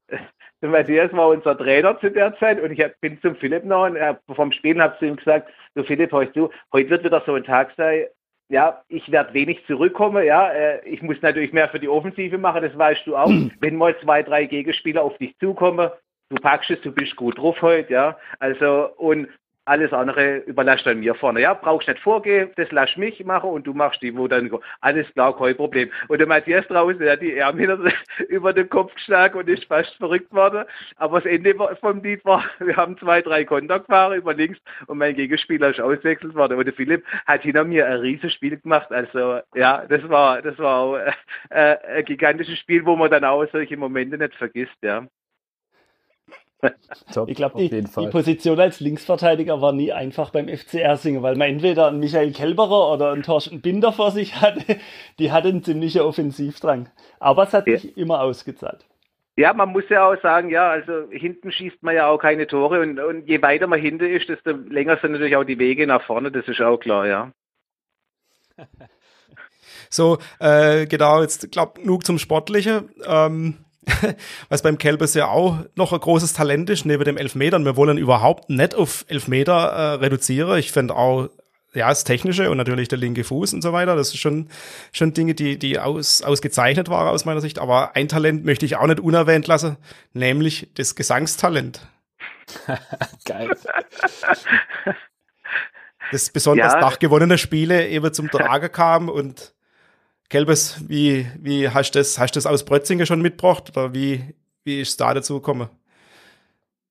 der Matthias war unser Trainer zu der Zeit? Und ich hab, bin zum Philipp noch und äh, vom Spielen habe zu ihm gesagt, du Philipp, heute, du, heute wird wieder so ein Tag sein, ja, ich werde wenig zurückkommen, ja, äh, ich muss natürlich mehr für die Offensive machen, das weißt du auch. Wenn mal zwei, drei Gegenspieler auf dich zukommen, du packst es, du bist gut drauf heute, ja, also und alles andere überlasst dann mir vorne. Ja, brauchst nicht vorgehen, das lass mich machen und du machst die, wo dann, alles klar, kein Problem. Und der Matthias draußen, der hat die Ärmel über den Kopf geschlagen und ist fast verrückt worden. Aber das Ende vom Lied war, wir haben zwei, drei Konter gefahren über links und mein Gegenspieler ist auswechselt worden. Und der Philipp hat hinter mir ein riesiges Spiel gemacht. Also, ja, das war, das war auch, äh, äh, ein gigantisches Spiel, wo man dann auch solche Momente nicht vergisst, ja. Top, ich glaube, die, die, Position als Linksverteidiger war nie einfach beim FC Ersingen, weil man entweder einen Michael Kelberer oder einen Thorsten Binder vor sich hatte. Die hatten einen ziemlichen Offensivdrang. Aber es hat ja. sich immer ausgezahlt. Ja, man muss ja auch sagen, ja, also hinten schießt man ja auch keine Tore und, und je weiter man hinten ist, desto länger sind natürlich auch die Wege nach vorne, das ist auch klar, ja. So, äh, genau, jetzt glaube genug zum Sportlichen. Ähm, was beim Kelbes ja auch noch ein großes Talent ist, neben dem Elfmetern. Wir wollen überhaupt nicht auf Elfmeter äh, reduzieren. Ich finde auch, ja, das Technische und natürlich der linke Fuß und so weiter, das ist schon, schon Dinge, die, die aus, ausgezeichnet waren aus meiner Sicht. Aber ein Talent möchte ich auch nicht unerwähnt lassen, nämlich das Gesangstalent. Geil. Das besonders ja. nach gewonnenen Spiele eben zum Tragen kam und Kelbes, wie, wie hast du das, hast du das aus Brötzinge schon mitgebracht oder wie, wie ist es da dazu gekommen?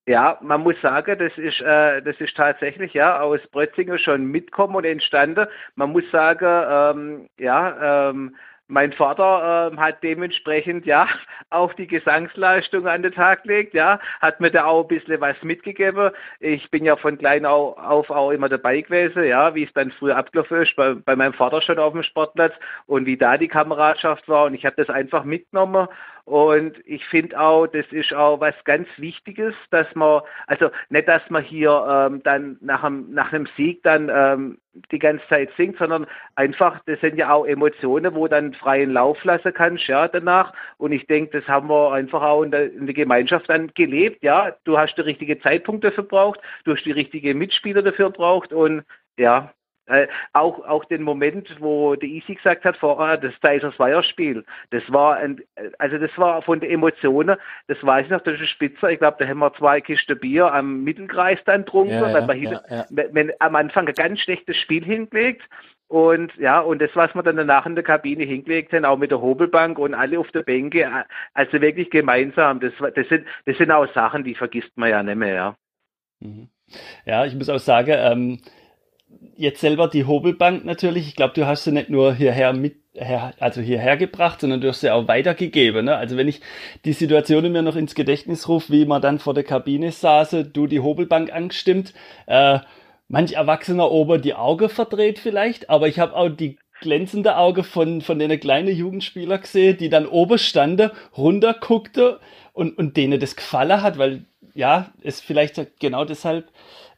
Ja, man muss sagen, das ist, äh, das ist tatsächlich ja aus Brötzinge schon mitkommen und entstanden. Man muss sagen, ähm, ja, ähm, mein Vater äh, hat dementsprechend ja auch die Gesangsleistung an den Tag gelegt, ja, hat mir da auch ein bisschen was mitgegeben. Ich bin ja von klein auf auch immer dabei gewesen, ja, wie es dann früher abgelaufen ist, bei, bei meinem Vater schon auf dem Sportplatz und wie da die Kameradschaft war und ich habe das einfach mitgenommen und ich finde auch, das ist auch was ganz Wichtiges, dass man, also nicht, dass man hier ähm, dann nach einem, nach einem Sieg dann ähm, die ganze Zeit singt, sondern einfach, das sind ja auch Emotionen, wo dann freien Lauf lassen kannst, ja, danach. Und ich denke, das haben wir einfach auch in der, in der Gemeinschaft dann gelebt, ja. Du hast den richtigen Zeitpunkt dafür braucht, du hast die richtigen Mitspieler dafür braucht und ja, äh, auch, auch den Moment, wo der Easy gesagt hat, vorher, das Dysers Weiher-Spiel, das war ein, also das war von den Emotionen, das weiß ich noch, das ist Spitzer, ich glaube, da haben wir zwei Kisten Bier am Mittelkreis dann trunken, ja, weil man ja, ja. Wenn, am Anfang ein ganz schlechtes Spiel hingelegt und ja, und das, was wir dann danach in der Kabine hingelegt haben, auch mit der Hobelbank und alle auf der Bänke, also wirklich gemeinsam, das, das, sind, das sind auch Sachen, die vergisst man ja nicht mehr. Ja, mhm. ja ich muss auch sagen, ähm, jetzt selber die Hobelbank natürlich. Ich glaube, du hast sie nicht nur hierher mit also hierher gebracht, sondern du hast sie auch weitergegeben. Ne? Also wenn ich die Situation mir noch ins Gedächtnis rufe, wie man dann vor der Kabine saß, du die Hobelbank angestimmt, äh, manch Erwachsener oben die Augen verdreht vielleicht, aber ich habe auch die glänzende Auge von, von den kleinen Jugendspieler gesehen, die dann oben standen, runterguckte und, und denen das gefallen hat, weil ja, es vielleicht genau deshalb,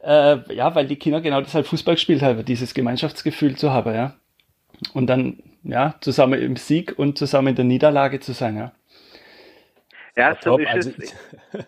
äh, ja, weil die Kinder genau deshalb Fußball gespielt haben, dieses Gemeinschaftsgefühl zu haben, ja. Und dann, ja, zusammen im Sieg und zusammen in der Niederlage zu sein, ja. Ja, so ist also es.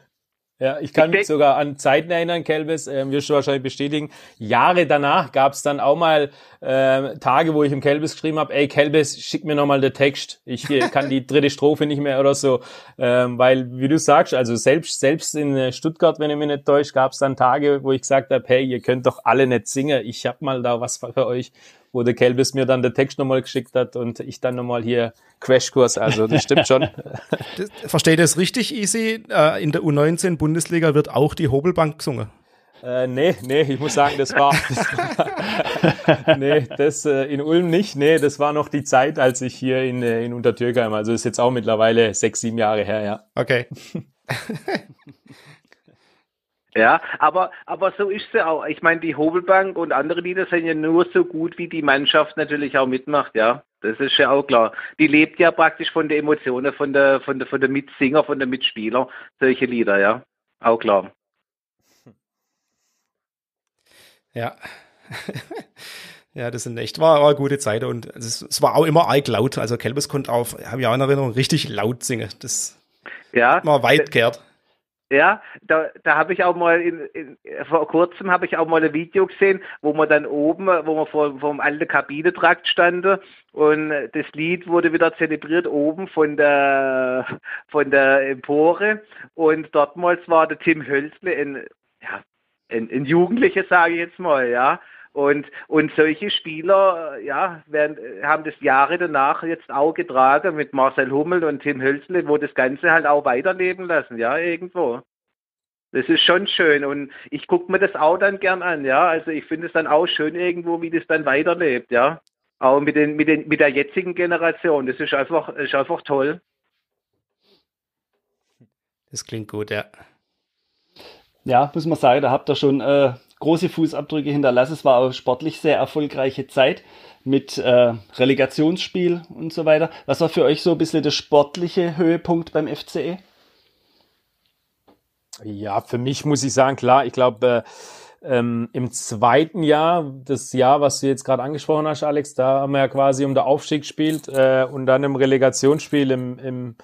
Ja, ich kann ich mich sogar an Zeiten erinnern, Kelbis, äh, wirst du wahrscheinlich bestätigen. Jahre danach gab es dann auch mal äh, Tage, wo ich im Kelbis geschrieben habe, ey Kelbis, schick mir nochmal den Text. Ich kann die dritte Strophe nicht mehr oder so. Ähm, weil, wie du sagst, also selbst, selbst in äh, Stuttgart, wenn ich mich nicht täusche, gab es dann Tage, wo ich gesagt habe, hey, ihr könnt doch alle nicht singen. Ich hab mal da was für euch wo der Kelbis mir dann den Text nochmal geschickt hat und ich dann nochmal hier Crashkurs. Also das stimmt schon. Versteht ihr es richtig, Easy? Äh, in der U19 Bundesliga wird auch die Hobelbank gesungen. Äh, nee, nee, ich muss sagen, das war, das war nee, das äh, in Ulm nicht. Nee, das war noch die Zeit, als ich hier in, äh, in Untertürkheim, also ist jetzt auch mittlerweile sechs, sieben Jahre her, ja. Okay. Ja, aber, aber so ist sie auch. Ich meine, die Hobelbank und andere Lieder sind ja nur so gut, wie die Mannschaft natürlich auch mitmacht, ja. Das ist ja auch klar. Die lebt ja praktisch von der Emotionen, von der, von der, von der Mitsinger, von der Mitspieler, solche Lieder, ja. Auch klar. Ja. ja, das sind echt, war, war eine gute Zeit und es, es war auch immer arg laut. Also Kelbes konnte auch, habe ich auch in Erinnerung, richtig laut singen. Das ja, war weit kehrt. Ja, da, da habe ich auch mal in, in, vor kurzem habe ich auch mal ein Video gesehen, wo man dann oben, wo man vor, vor dem alten Kabinetrakt stand und das Lied wurde wieder zelebriert oben von der von der Empore. Und dortmals war der Tim Hölzle ein, ja, ein, ein Jugendlicher, sage ich jetzt mal, ja, und, und solche Spieler ja, werden, haben das Jahre danach jetzt auch getragen mit Marcel Hummel und Tim Hölzle, wo das Ganze halt auch weiterleben lassen, ja, irgendwo. Das ist schon schön und ich gucke mir das auch dann gern an, ja. Also ich finde es dann auch schön irgendwo, wie das dann weiterlebt, ja. Auch mit, den, mit, den, mit der jetzigen Generation. Das ist einfach, ist einfach toll. Das klingt gut, ja. Ja, muss man sagen, da habt ihr schon äh, große Fußabdrücke hinterlassen. Es war auch sportlich sehr erfolgreiche Zeit mit äh, Relegationsspiel und so weiter. Was war für euch so ein bisschen der sportliche Höhepunkt beim FCE? Ja, für mich muss ich sagen, klar, ich glaube, äh, ähm, im zweiten Jahr, das Jahr, was du jetzt gerade angesprochen hast, Alex, da haben wir ja quasi um den Aufstieg gespielt äh, und dann im Relegationsspiel im, im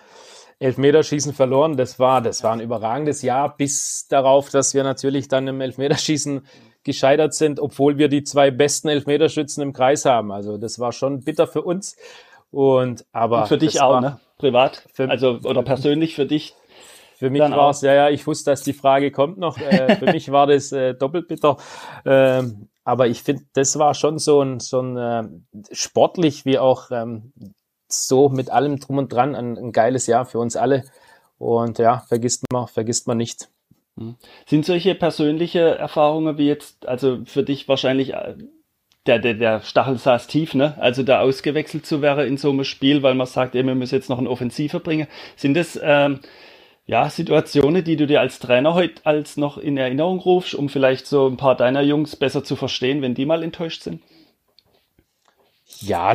Elfmeterschießen verloren. Das war, das war ein überragendes Jahr, bis darauf, dass wir natürlich dann im Elfmeterschießen gescheitert sind, obwohl wir die zwei besten Elfmeterschützen im Kreis haben. Also das war schon bitter für uns. Und aber und für dich auch, ne? Privat, für, also oder persönlich für dich. Für mich war es, ja, ja, ich wusste, dass die Frage kommt noch. Äh, für mich war das äh, doppelt bitter. Ähm, aber ich finde, das war schon so ein, so ein äh, sportlich wie auch ähm, so mit allem drum und dran ein, ein geiles Jahr für uns alle. Und ja, vergisst man, vergisst man nicht. Hm. Sind solche persönliche Erfahrungen wie jetzt, also für dich wahrscheinlich äh, der, der, der Stachel saß tief, ne? Also da ausgewechselt zu werden in so einem Spiel, weil man sagt, ey, wir müssen jetzt noch einen Offensiver bringen. Sind das ähm, ja Situationen, die du dir als Trainer heute als noch in Erinnerung rufst, um vielleicht so ein paar deiner Jungs besser zu verstehen, wenn die mal enttäuscht sind? Ja,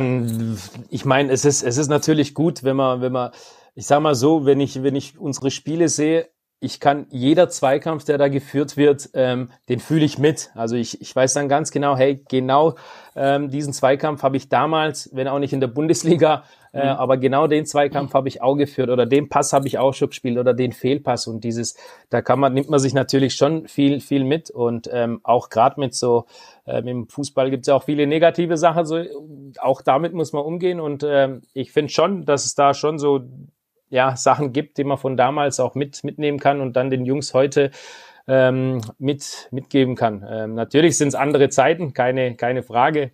ich meine, es ist, es ist natürlich gut, wenn man, wenn man, ich sag mal so, wenn ich, wenn ich unsere Spiele sehe, ich kann jeder Zweikampf, der da geführt wird, ähm, den fühle ich mit. Also ich, ich weiß dann ganz genau, hey, genau ähm, diesen Zweikampf habe ich damals, wenn auch nicht in der Bundesliga, äh, mhm. aber genau den Zweikampf habe ich auch geführt oder den Pass habe ich auch schon gespielt oder den Fehlpass und dieses, da kann man, nimmt man sich natürlich schon viel, viel mit und ähm, auch gerade mit so, ähm, im Fußball gibt es ja auch viele negative Sachen, so, auch damit muss man umgehen und ähm, ich finde schon, dass es da schon so ja, Sachen gibt, die man von damals auch mit, mitnehmen kann und dann den Jungs heute ähm, mit, mitgeben kann. Ähm, natürlich sind es andere Zeiten, keine, keine Frage,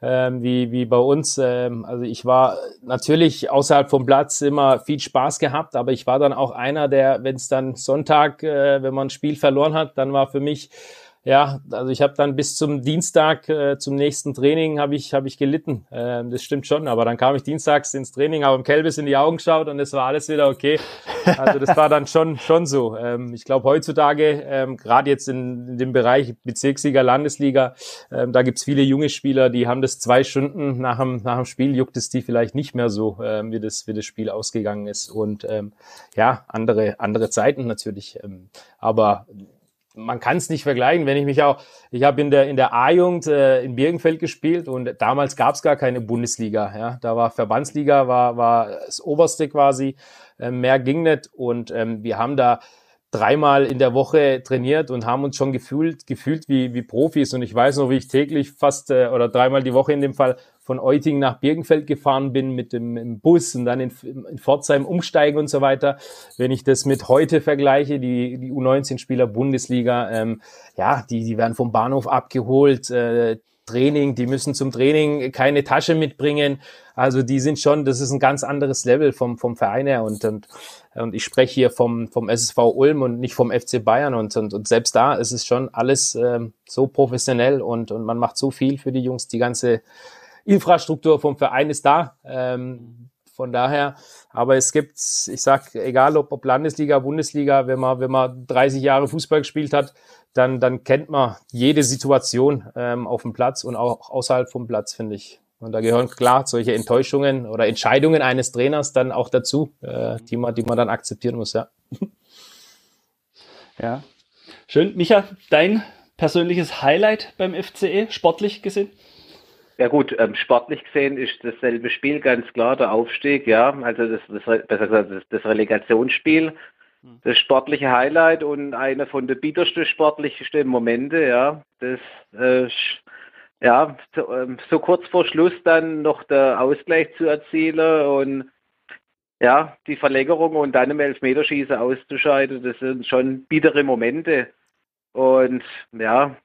ähm, wie, wie bei uns. Ähm, also ich war natürlich außerhalb vom Platz immer viel Spaß gehabt, aber ich war dann auch einer, der, wenn es dann Sonntag, äh, wenn man ein Spiel verloren hat, dann war für mich ja, also ich habe dann bis zum Dienstag, äh, zum nächsten Training, habe ich, hab ich gelitten. Äh, das stimmt schon, aber dann kam ich dienstags ins Training, habe dem Kelbis in die Augen geschaut und es war alles wieder okay. Also das war dann schon, schon so. Ähm, ich glaube heutzutage, ähm, gerade jetzt in, in, dem Bereich Bezirksliga, Landesliga, ähm, da gibt's viele junge Spieler, die haben das zwei Stunden nach dem, nach dem Spiel, juckt es die vielleicht nicht mehr so, ähm, wie, das, wie das Spiel ausgegangen ist. Und ähm, ja, andere, andere Zeiten natürlich. Ähm, aber man kann es nicht vergleichen, wenn ich mich auch, ich habe in der in der A-Jugend äh, in Birkenfeld gespielt und damals gab es gar keine Bundesliga, ja, da war Verbandsliga, war war das oberste quasi, äh, mehr ging nicht und ähm, wir haben da dreimal in der Woche trainiert und haben uns schon gefühlt gefühlt wie wie Profis und ich weiß noch, wie ich täglich fast äh, oder dreimal die Woche in dem Fall von Euting nach Birkenfeld gefahren bin mit dem Bus und dann in, in Pforzheim umsteigen und so weiter. Wenn ich das mit heute vergleiche, die, die U19-Spieler Bundesliga, ähm, ja, die, die werden vom Bahnhof abgeholt, äh, Training, die müssen zum Training keine Tasche mitbringen. Also die sind schon, das ist ein ganz anderes Level vom, vom Verein her und, und, und ich spreche hier vom, vom SSV Ulm und nicht vom FC Bayern und, und, und selbst da ist es schon alles ähm, so professionell und, und man macht so viel für die Jungs, die ganze Infrastruktur vom Verein ist da. Ähm, von daher, aber es gibt, ich sag, egal ob, ob Landesliga, Bundesliga, wenn man, wenn man 30 Jahre Fußball gespielt hat, dann, dann kennt man jede Situation ähm, auf dem Platz und auch außerhalb vom Platz, finde ich. Und da gehören klar solche Enttäuschungen oder Entscheidungen eines Trainers dann auch dazu, äh, die, man, die man dann akzeptieren muss, ja. Ja. Schön. Micha, dein persönliches Highlight beim FCE, sportlich gesehen? Ja gut, ähm, sportlich gesehen ist dasselbe Spiel ganz klar, der Aufstieg, ja, also das, das besser gesagt, das, das Relegationsspiel, hm. das sportliche Highlight und einer von der bittersten sportlichsten Momente, ja, das äh, ja, so, ähm, so kurz vor Schluss dann noch der Ausgleich zu erzielen und ja, die Verlängerung und dann im Elfmeterschießen auszuscheiden, das sind schon bittere Momente. Und ja,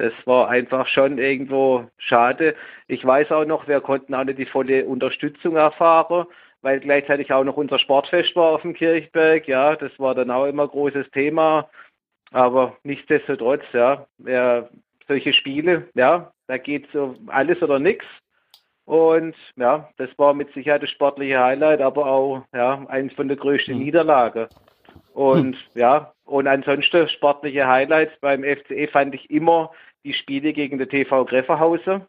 das war einfach schon irgendwo schade. Ich weiß auch noch, wir konnten auch nicht die volle Unterstützung erfahren, weil gleichzeitig auch noch unser Sportfest war auf dem Kirchberg. Ja, das war dann auch immer großes Thema. Aber nichtsdestotrotz, ja, ja solche Spiele, ja, da geht um alles oder nichts. Und ja, das war mit Sicherheit das sportliche Highlight, aber auch ja, eines von der größten mhm. Niederlage. Und hm. ja, und ansonsten sportliche Highlights beim FCE fand ich immer die Spiele gegen den TV Grefferhausen.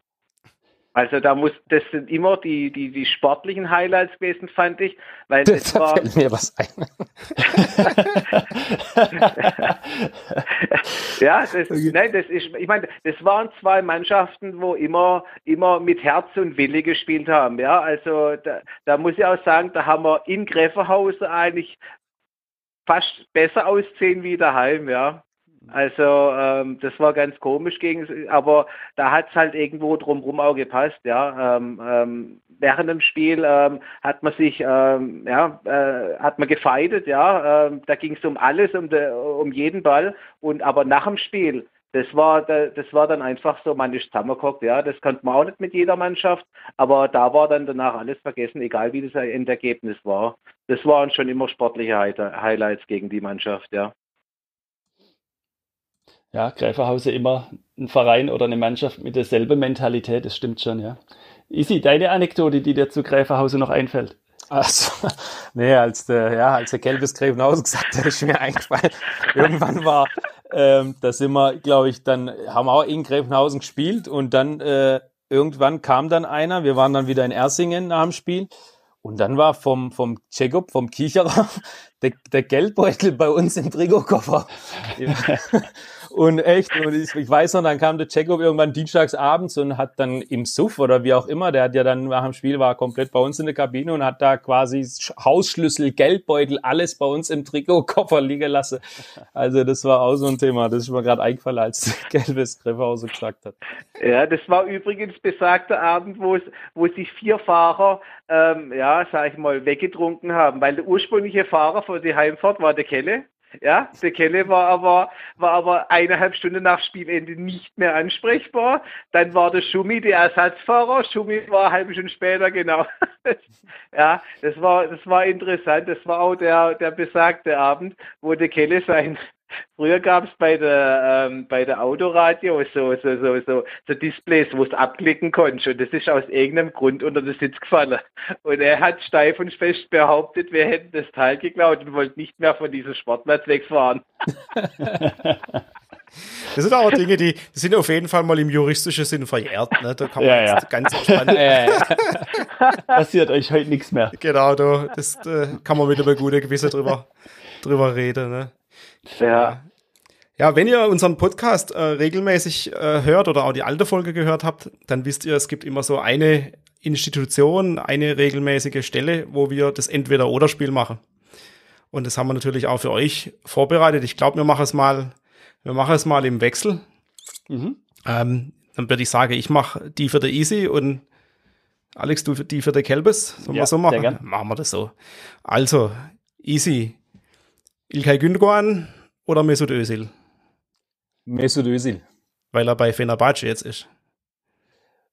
Also da muss, das sind immer die, die, die sportlichen Highlights gewesen, fand ich, weil das da war, fällt mir was ein. ja, das, okay. nein, das ist, ich meine, das waren zwei Mannschaften, wo immer, immer mit Herz und Wille gespielt haben, ja, also da, da muss ich auch sagen, da haben wir in Grefferhausen eigentlich fast besser aussehen wie daheim, ja. Also ähm, das war ganz komisch gegen, aber da hat es halt irgendwo drumherum auch gepasst, ja. Ähm, ähm, während dem Spiel ähm, hat man sich, ähm, ja, äh, hat man gefeitet, ja. Ähm, da ging es um alles, um, de, um jeden Ball. Und aber nach dem Spiel, das war, das war dann einfach so, man ist zusammengehockt, ja. Das konnte man auch nicht mit jeder Mannschaft, aber da war dann danach alles vergessen, egal wie das Endergebnis war. Das waren schon immer sportliche Highlights gegen die Mannschaft, ja. Ja, Gräferhause immer ein Verein oder eine Mannschaft mit derselben Mentalität, das stimmt schon, ja. Isi, deine Anekdote, die dir zu Gräferhause noch einfällt? Also, nee, als der, ja, als der Gelbes Gräfenhausen gesagt hat, ist mir eingefallen. Irgendwann war, ähm, da sind wir, glaube ich, dann haben wir auch in Gräfenhausen gespielt und dann äh, irgendwann kam dann einer, wir waren dann wieder in Ersingen nach dem Spiel und dann war vom, vom Jacob, vom Kicherer, der, der Geldbeutel bei uns im Trikotkoffer. Und echt, und ich, ich weiß noch, dann kam der Checo irgendwann dienstags abends und hat dann im Suff oder wie auch immer, der hat ja dann nach dem Spiel war komplett bei uns in der Kabine und hat da quasi Hausschlüssel, Geldbeutel, alles bei uns im Trikotkoffer liegen lassen. Also das war auch so ein Thema. Das ist mir gerade eingefallen, als Gelbes Greffhauser gesagt hat. Ja, das war übrigens besagter Abend, wo es, wo sich vier Fahrer, ähm, ja, sag ich mal, weggetrunken haben, weil der ursprüngliche Fahrer für die Heimfahrt war der Kelle. Ja, der Kelle war aber, war aber eineinhalb Stunden nach Spielende nicht mehr ansprechbar. Dann war der Schumi der Ersatzfahrer. Schumi war eine halbe Stunde später, genau. ja, das war, das war interessant. Das war auch der, der besagte Abend, wo der Kelle sein, Früher gab es bei der ähm, bei der Autoradio so, so, so, so, so Displays, wo es abklicken konnte und das ist aus irgendeinem Grund unter den Sitz gefallen. Und er hat steif und fest behauptet, wir hätten das Teil geklaut und wollten nicht mehr von diesem Sportplatz wegfahren. Das sind aber Dinge, die, die sind auf jeden Fall mal im juristischen Sinn verjährt. Ne? Da kann man Ja, ja. jetzt ganz entspannt. Passiert euch heute nichts mehr. genau, da, das äh, kann man mit einem guten Gewissen drüber, drüber reden. Ne? Ja. Ja, wenn ihr unseren Podcast äh, regelmäßig äh, hört oder auch die alte Folge gehört habt, dann wisst ihr, es gibt immer so eine Institution, eine regelmäßige Stelle, wo wir das Entweder-Oder-Spiel machen. Und das haben wir natürlich auch für euch vorbereitet. Ich glaube, wir machen es mal, wir machen es mal im Wechsel. Mhm. Ähm, dann würde ich sagen, ich mache die für der Easy und Alex, du für die für der Kelbes. Sollen Ja, wir so sehr machen? Machen wir das so. Also, Easy. Ilkay Gündogan oder Mesut Özil? Mesut Özil. Weil er bei Fenerbahce jetzt ist.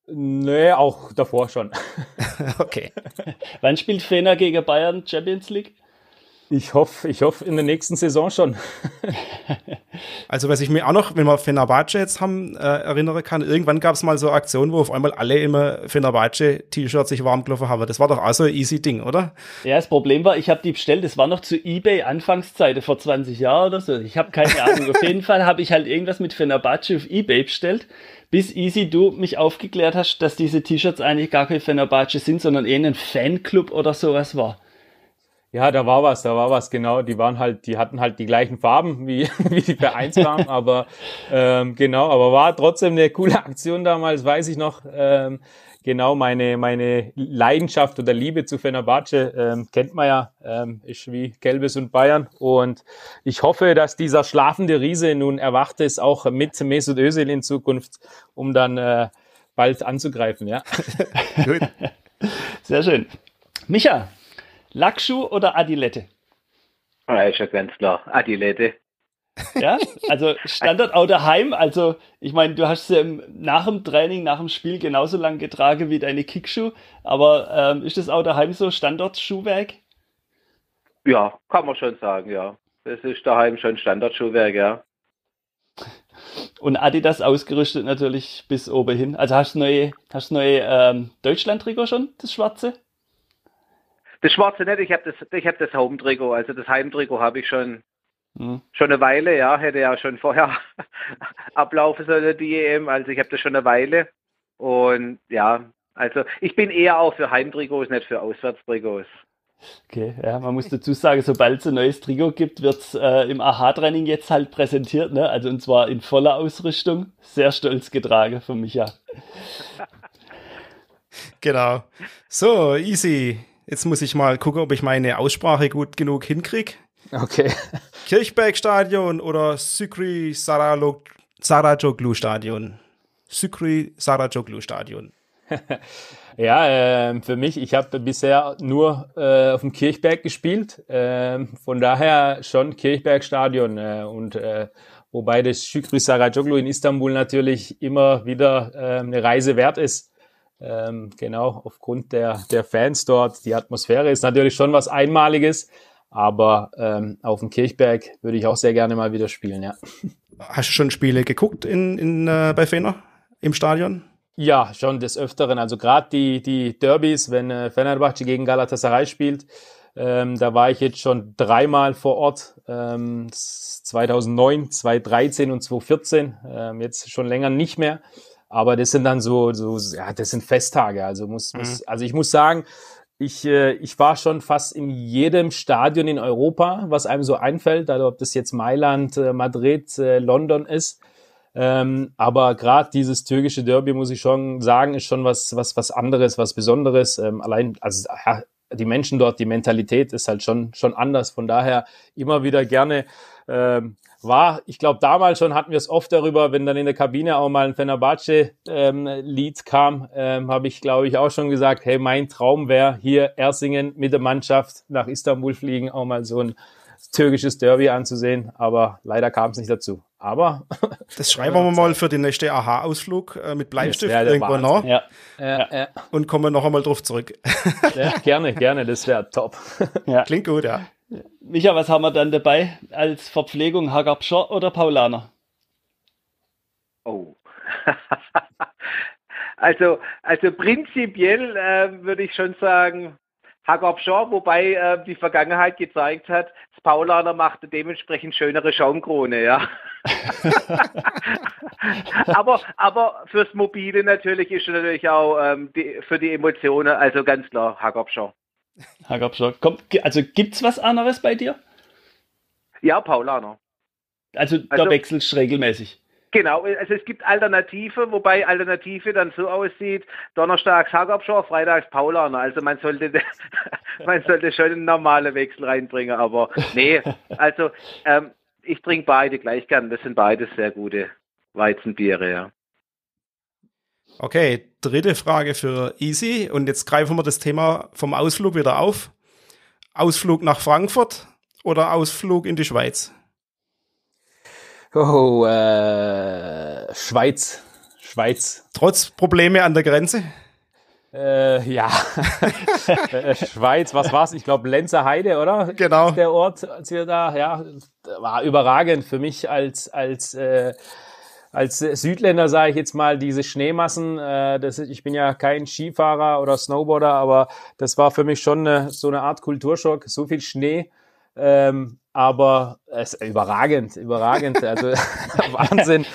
Nee, auch davor schon. Okay. Wann spielt Fener gegen Bayern Champions League? Ich hoffe, ich hoffe in der nächsten Saison schon. Also, was ich mir auch noch, wenn wir Fenerbahce jetzt haben, äh, erinnern kann, irgendwann gab es mal so eine Aktion, wo auf einmal alle immer Fenerbahce-T-Shirt sich warm gelaufen haben. Das war doch auch so ein easy Ding, oder? Ja, das Problem war, ich habe die bestellt, das war noch zu eBay Anfangszeiten vor 20 Jahren oder so. Ich habe keine Ahnung. auf jeden Fall habe ich halt irgendwas mit Fenerbahce auf eBay bestellt, bis Easy du mich aufgeklärt hast, dass diese T-Shirts eigentlich gar kein Fenerbahce sind, sondern eher ein Fanclub oder sowas war. Ja, da war was, da war was, genau. Die waren halt, die hatten halt die gleichen Farben wie, wie die Vereinsfarben, aber ähm, genau, aber war trotzdem eine coole Aktion damals, weiß ich noch. Ähm, genau, meine, meine Leidenschaft oder Liebe zu Fenerbahce ähm, kennt man ja, ähm, ist wie Kelbis und Bayern. Und ich hoffe, dass dieser schlafende Riese nun erwacht ist, auch mit Mesut Özil in Zukunft, um dann äh, bald anzugreifen, ja. Gut. Sehr schön. Micha, Lackschuh oder Adilette? Ja, ist ja ganz klar. Adilette. Ja, also Standardauto daheim. Also, ich meine, du hast sie nach dem Training, nach dem Spiel genauso lang getragen wie deine Kickschuh. Aber ähm, ist das Auto daheim so Standardschuhwerk? Ja, kann man schon sagen, ja. Das ist daheim schon Standardschuhwerk, ja. Und Adidas ausgerüstet natürlich bis oben hin. Also hast du neue, hast du neue ähm, Deutschland-Trikot schon, das schwarze? Das Schwarze nicht, ich habe das, ich habe das Home-Trikot, also das Heimtrikot habe ich schon Hm. schon eine Weile, ja, hätte ja schon vorher ablaufen sollen, die EM, also ich habe das schon eine Weile und ja, also ich bin eher auch für Heimtrikots, nicht für Auswärtstrikots. Okay, ja, man muss dazu sagen, sobald es ein neues Trikot gibt, wird es äh, im AHA-Training jetzt halt präsentiert, ne? Also und zwar in voller Ausrüstung. Sehr stolz getragen von Micha. Genau. So, easy. Jetzt muss ich mal gucken, ob ich meine Aussprache gut genug hinkriege. Okay. Kirchbergstadion oder Sükri Sarajoglu Stadion? Sükri Sarajoglu Stadion. Ja, ähm, für mich, ich habe bisher nur äh, auf dem Kirchberg gespielt, ähm, von daher schon Kirchbergstadion äh, und äh, wobei das Şükrü Saracoglu in Istanbul natürlich immer wieder äh, eine Reise wert ist. Ähm, genau, aufgrund der, der Fans dort. Die Atmosphäre ist natürlich schon was Einmaliges, aber ähm, auf dem Kirchberg würde ich auch sehr gerne mal wieder spielen, ja. Hast du schon Spiele geguckt in, in, äh, bei Fener im Stadion? Ja, schon des Öfteren. Also gerade die, die Derbys, wenn äh, Fenerbahce gegen Galatasaray spielt, ähm, da war ich jetzt schon dreimal vor Ort. Ähm, 2009, 2013 und 2014. Ähm, jetzt schon länger nicht mehr. Aber das sind dann so, so ja, das sind Festtage. Also muss, muss also ich muss sagen, ich, äh, ich war schon fast in jedem Stadion in Europa, was einem so einfällt, also ob das jetzt Mailand, äh, Madrid, äh, London ist. Ähm, aber gerade dieses türkische Derby, muss ich schon sagen, ist schon was, was, was anderes, was Besonderes. Ähm, allein, also ja, die Menschen dort, die Mentalität ist halt schon, schon anders. Von daher immer wieder gerne ähm, war, ich glaube, damals schon hatten wir es oft darüber, wenn dann in der Kabine auch mal ein Fenerbahce-Lied kam, ähm, habe ich, glaube ich, auch schon gesagt, hey, mein Traum wäre hier Ersingen mit der Mannschaft nach Istanbul fliegen, auch mal so ein türkisches Derby anzusehen, aber leider kam es nicht dazu. Aber Das schreiben wir mal für den nächsten AHA-Ausflug äh, mit Bleistift der irgendwo nach Ja, äh, äh, und kommen noch einmal drauf zurück. ja, gerne, gerne, das wäre top. Klingt gut, ja. Micha, was haben wir dann dabei als Verpflegung? Hagabscher oder Paulaner? Oh. also, also prinzipiell äh, würde ich schon sagen, Hagabscher, wobei äh, die Vergangenheit gezeigt hat, das Paulaner machte dementsprechend schönere Schaumkrone, ja. aber, aber fürs Mobile natürlich ist natürlich auch ähm, die, für die Emotionen, also ganz klar, Hagabscher. Hagabscher. Kommt, also gibt's was anderes bei dir? Ja, Paulaner. Also, da also, wechselst regelmäßig. Genau, also es gibt Alternative, wobei Alternative dann so aussieht, donnerstags Hagabschor, freitags Paulaner. Also man sollte, man sollte schon einen normalen Wechsel reinbringen, aber nee, also ähm, ich trinke beide gleich gern. Das sind beides sehr gute Weizenbiere, ja. Okay, dritte Frage für Easy. Und jetzt greifen wir das Thema vom Ausflug wieder auf. Ausflug nach Frankfurt oder Ausflug in die Schweiz? Oh, äh, Schweiz. Schweiz. Trotz Probleme an der Grenze? Äh, ja, Schweiz, was war's? Ich glaube Lenzer Heide, oder? Genau. Der Ort, als wir da, ja, war überragend für mich als als äh, als Südländer sage ich jetzt mal diese Schneemassen. Äh, das, ich bin ja kein Skifahrer oder Snowboarder, aber das war für mich schon eine, so eine Art Kulturschock. So viel Schnee. Ähm, aber es ist überragend, überragend, also Wahnsinn.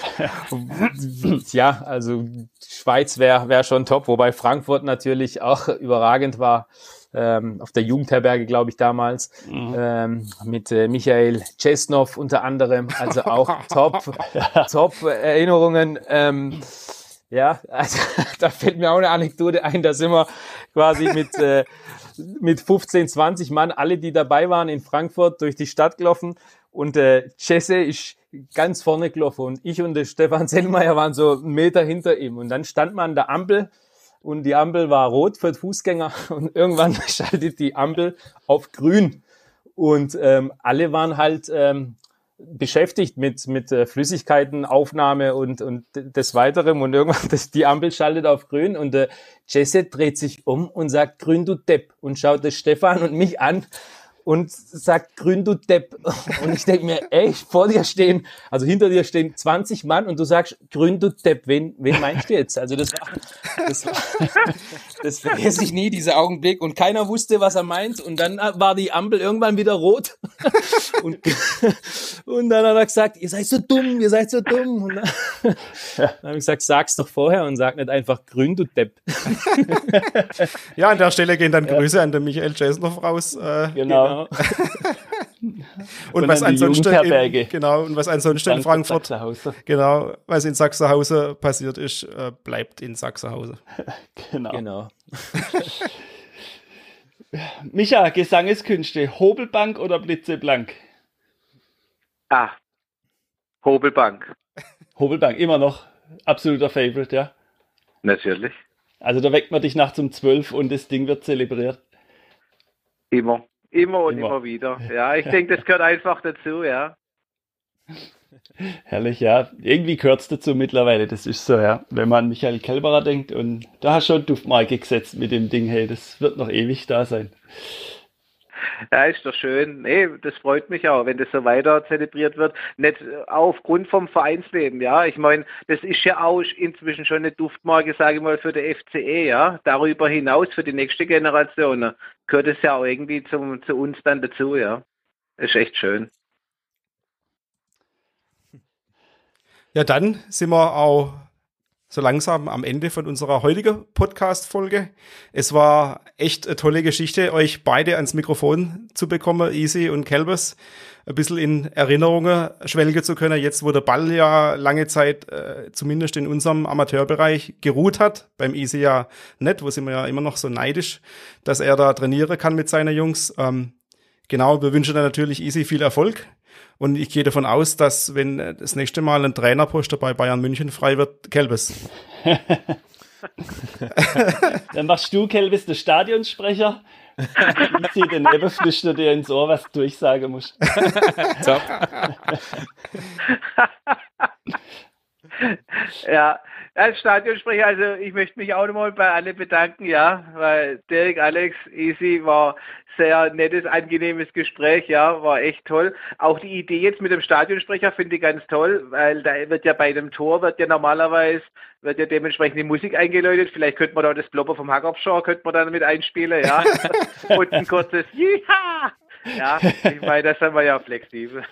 ja, also Schweiz wäre wär schon top, wobei Frankfurt natürlich auch überragend war. Ähm, auf der Jugendherberge, glaube ich, damals, mhm. ähm, mit äh, Michael Chesnov unter anderem, also auch top, top Erinnerungen. Ähm, ja, also da fällt mir auch eine Anekdote ein, da sind wir quasi mit äh, mit 15, 20 Mann, alle, die dabei waren in Frankfurt, durch die Stadt gelaufen. Und äh, Jesse ist ganz vorne gelaufen. Und ich und der Stefan Sellmeier waren so einen Meter hinter ihm. Und dann stand man an der Ampel und die Ampel war rot für Fußgänger. Und irgendwann schaltet die Ampel auf grün. Und ähm, alle waren halt ähm, beschäftigt mit, mit äh, Flüssigkeitenaufnahme und, und des Weiteren und irgendwann das, die Ampel schaltet auf grün und äh, Jesse dreht sich um und sagt grün du Depp und schaut das Stefan und mich an und sagt, grün du Depp. Und ich denke mir, ey, vor dir stehen, also hinter dir stehen 20 Mann und du sagst, grün du Depp. Wen, wen meinst du jetzt? Also das war, das, war, das vergesse ich nie, dieser Augenblick. Und keiner wusste, was er meint. Und dann war die Ampel irgendwann wieder rot. Und, und dann hat er gesagt, ihr seid so dumm, ihr seid so dumm. Und dann, dann habe ich gesagt, sag's doch vorher und sag nicht einfach grün du Depp. Ja, an der Stelle gehen dann Grüße an den Michael Chesloff raus. Äh, genau. Genau. Und, was ansonsten in, genau, und was ansonsten in Frankfurt, genau, was in Sachsenhausen passiert ist, äh, bleibt in Sachsenhausen. genau. genau. Micha, Gesangeskünste, Hobelbank oder Blitzeblank? Ah, Hobelbank. Hobelbank, immer noch absoluter Favorite, ja? Natürlich. Also da weckt man dich nachts um 12 und das Ding wird zelebriert. Immer. Immer und immer, immer wieder. Ja, ich denke, das gehört einfach dazu, ja. Herrlich, ja. Irgendwie gehört es dazu mittlerweile. Das ist so, ja. Wenn man an Michael Kelberer denkt und da hast du schon Duftmarke gesetzt mit dem Ding, hey, das wird noch ewig da sein. Ja, ist doch schön. Nee, das freut mich auch, wenn das so weiter zelebriert wird. Nicht aufgrund vom Vereinsleben, ja. Ich meine, das ist ja auch inzwischen schon eine Duftmarke, sage ich mal, für der FCE, ja. Darüber hinaus für die nächste Generation gehört es ja auch irgendwie zum, zu uns dann dazu, ja. Ist echt schön. Ja, dann sind wir auch so langsam am Ende von unserer heutigen Podcast-Folge. Es war echt eine tolle Geschichte, euch beide ans Mikrofon zu bekommen, Easy und Kelbers, ein bisschen in Erinnerungen schwelgen zu können, jetzt wo der Ball ja lange Zeit, äh, zumindest in unserem Amateurbereich, geruht hat. Beim Easy ja nicht, wo sind wir ja immer noch so neidisch, dass er da trainieren kann mit seinen Jungs. Ähm, genau, wir wünschen natürlich Easy viel Erfolg und ich gehe davon aus, dass wenn das nächste Mal ein Trainerposter bei Bayern München frei wird, Kelbes. Dann machst du, Kelbis, der Stadionsprecher. Ich ziehe den Nebenflüchter dir ins Ohr, was du durchsagen musst. ja, Als Stadionsprecher, also ich möchte mich auch nochmal bei alle bedanken, ja, weil Derek, Alex, Easy war sehr nettes, angenehmes Gespräch, ja, war echt toll. Auch die Idee jetzt mit dem Stadionsprecher finde ich ganz toll, weil da wird ja bei einem Tor, wird ja normalerweise, wird ja dementsprechend die Musik eingeläutet. Vielleicht könnte man da das Blopper vom Hackabschau, könnte man dann mit einspielen, ja. Und ein kurzes Jiha! Ja, ich meine, das sind wir ja flexibel.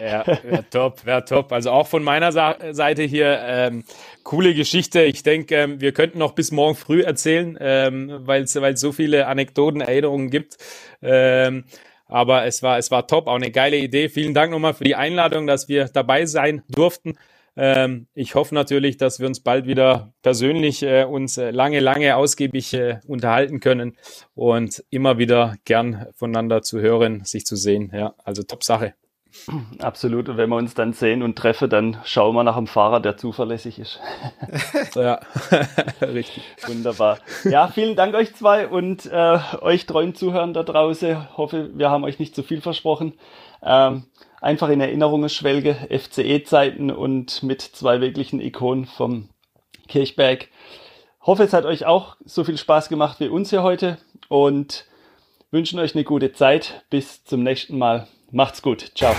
Ja, wäre top, wäre top. Also auch von meiner Sa Seite hier ähm, coole Geschichte. Ich denke, ähm, wir könnten noch bis morgen früh erzählen, ähm, weil es so viele Anekdoten, Erinnerungen gibt. Ähm, aber es war, es war top, auch eine geile Idee. Vielen Dank nochmal für die Einladung, dass wir dabei sein durften. Ähm, ich hoffe natürlich, dass wir uns bald wieder persönlich äh, uns äh, lange, lange ausgiebig äh, unterhalten können und immer wieder gern voneinander zu hören, sich zu sehen. Ja, also top Sache. Absolut. Und wenn wir uns dann sehen und treffen, dann schauen wir nach einem Fahrer, der zuverlässig ist. ja, richtig. Wunderbar. Ja, vielen Dank euch zwei und äh, euch treuen Zuhörern da draußen. Hoffe, wir haben euch nicht zu viel versprochen. Ähm, einfach in Erinnerungen schwelge, FCE-Zeiten und mit zwei wirklichen Ikonen vom Kirchberg. Hoffe, es hat euch auch so viel Spaß gemacht wie uns hier heute und wünschen euch eine gute Zeit. Bis zum nächsten Mal. Macht's gut. Ciao.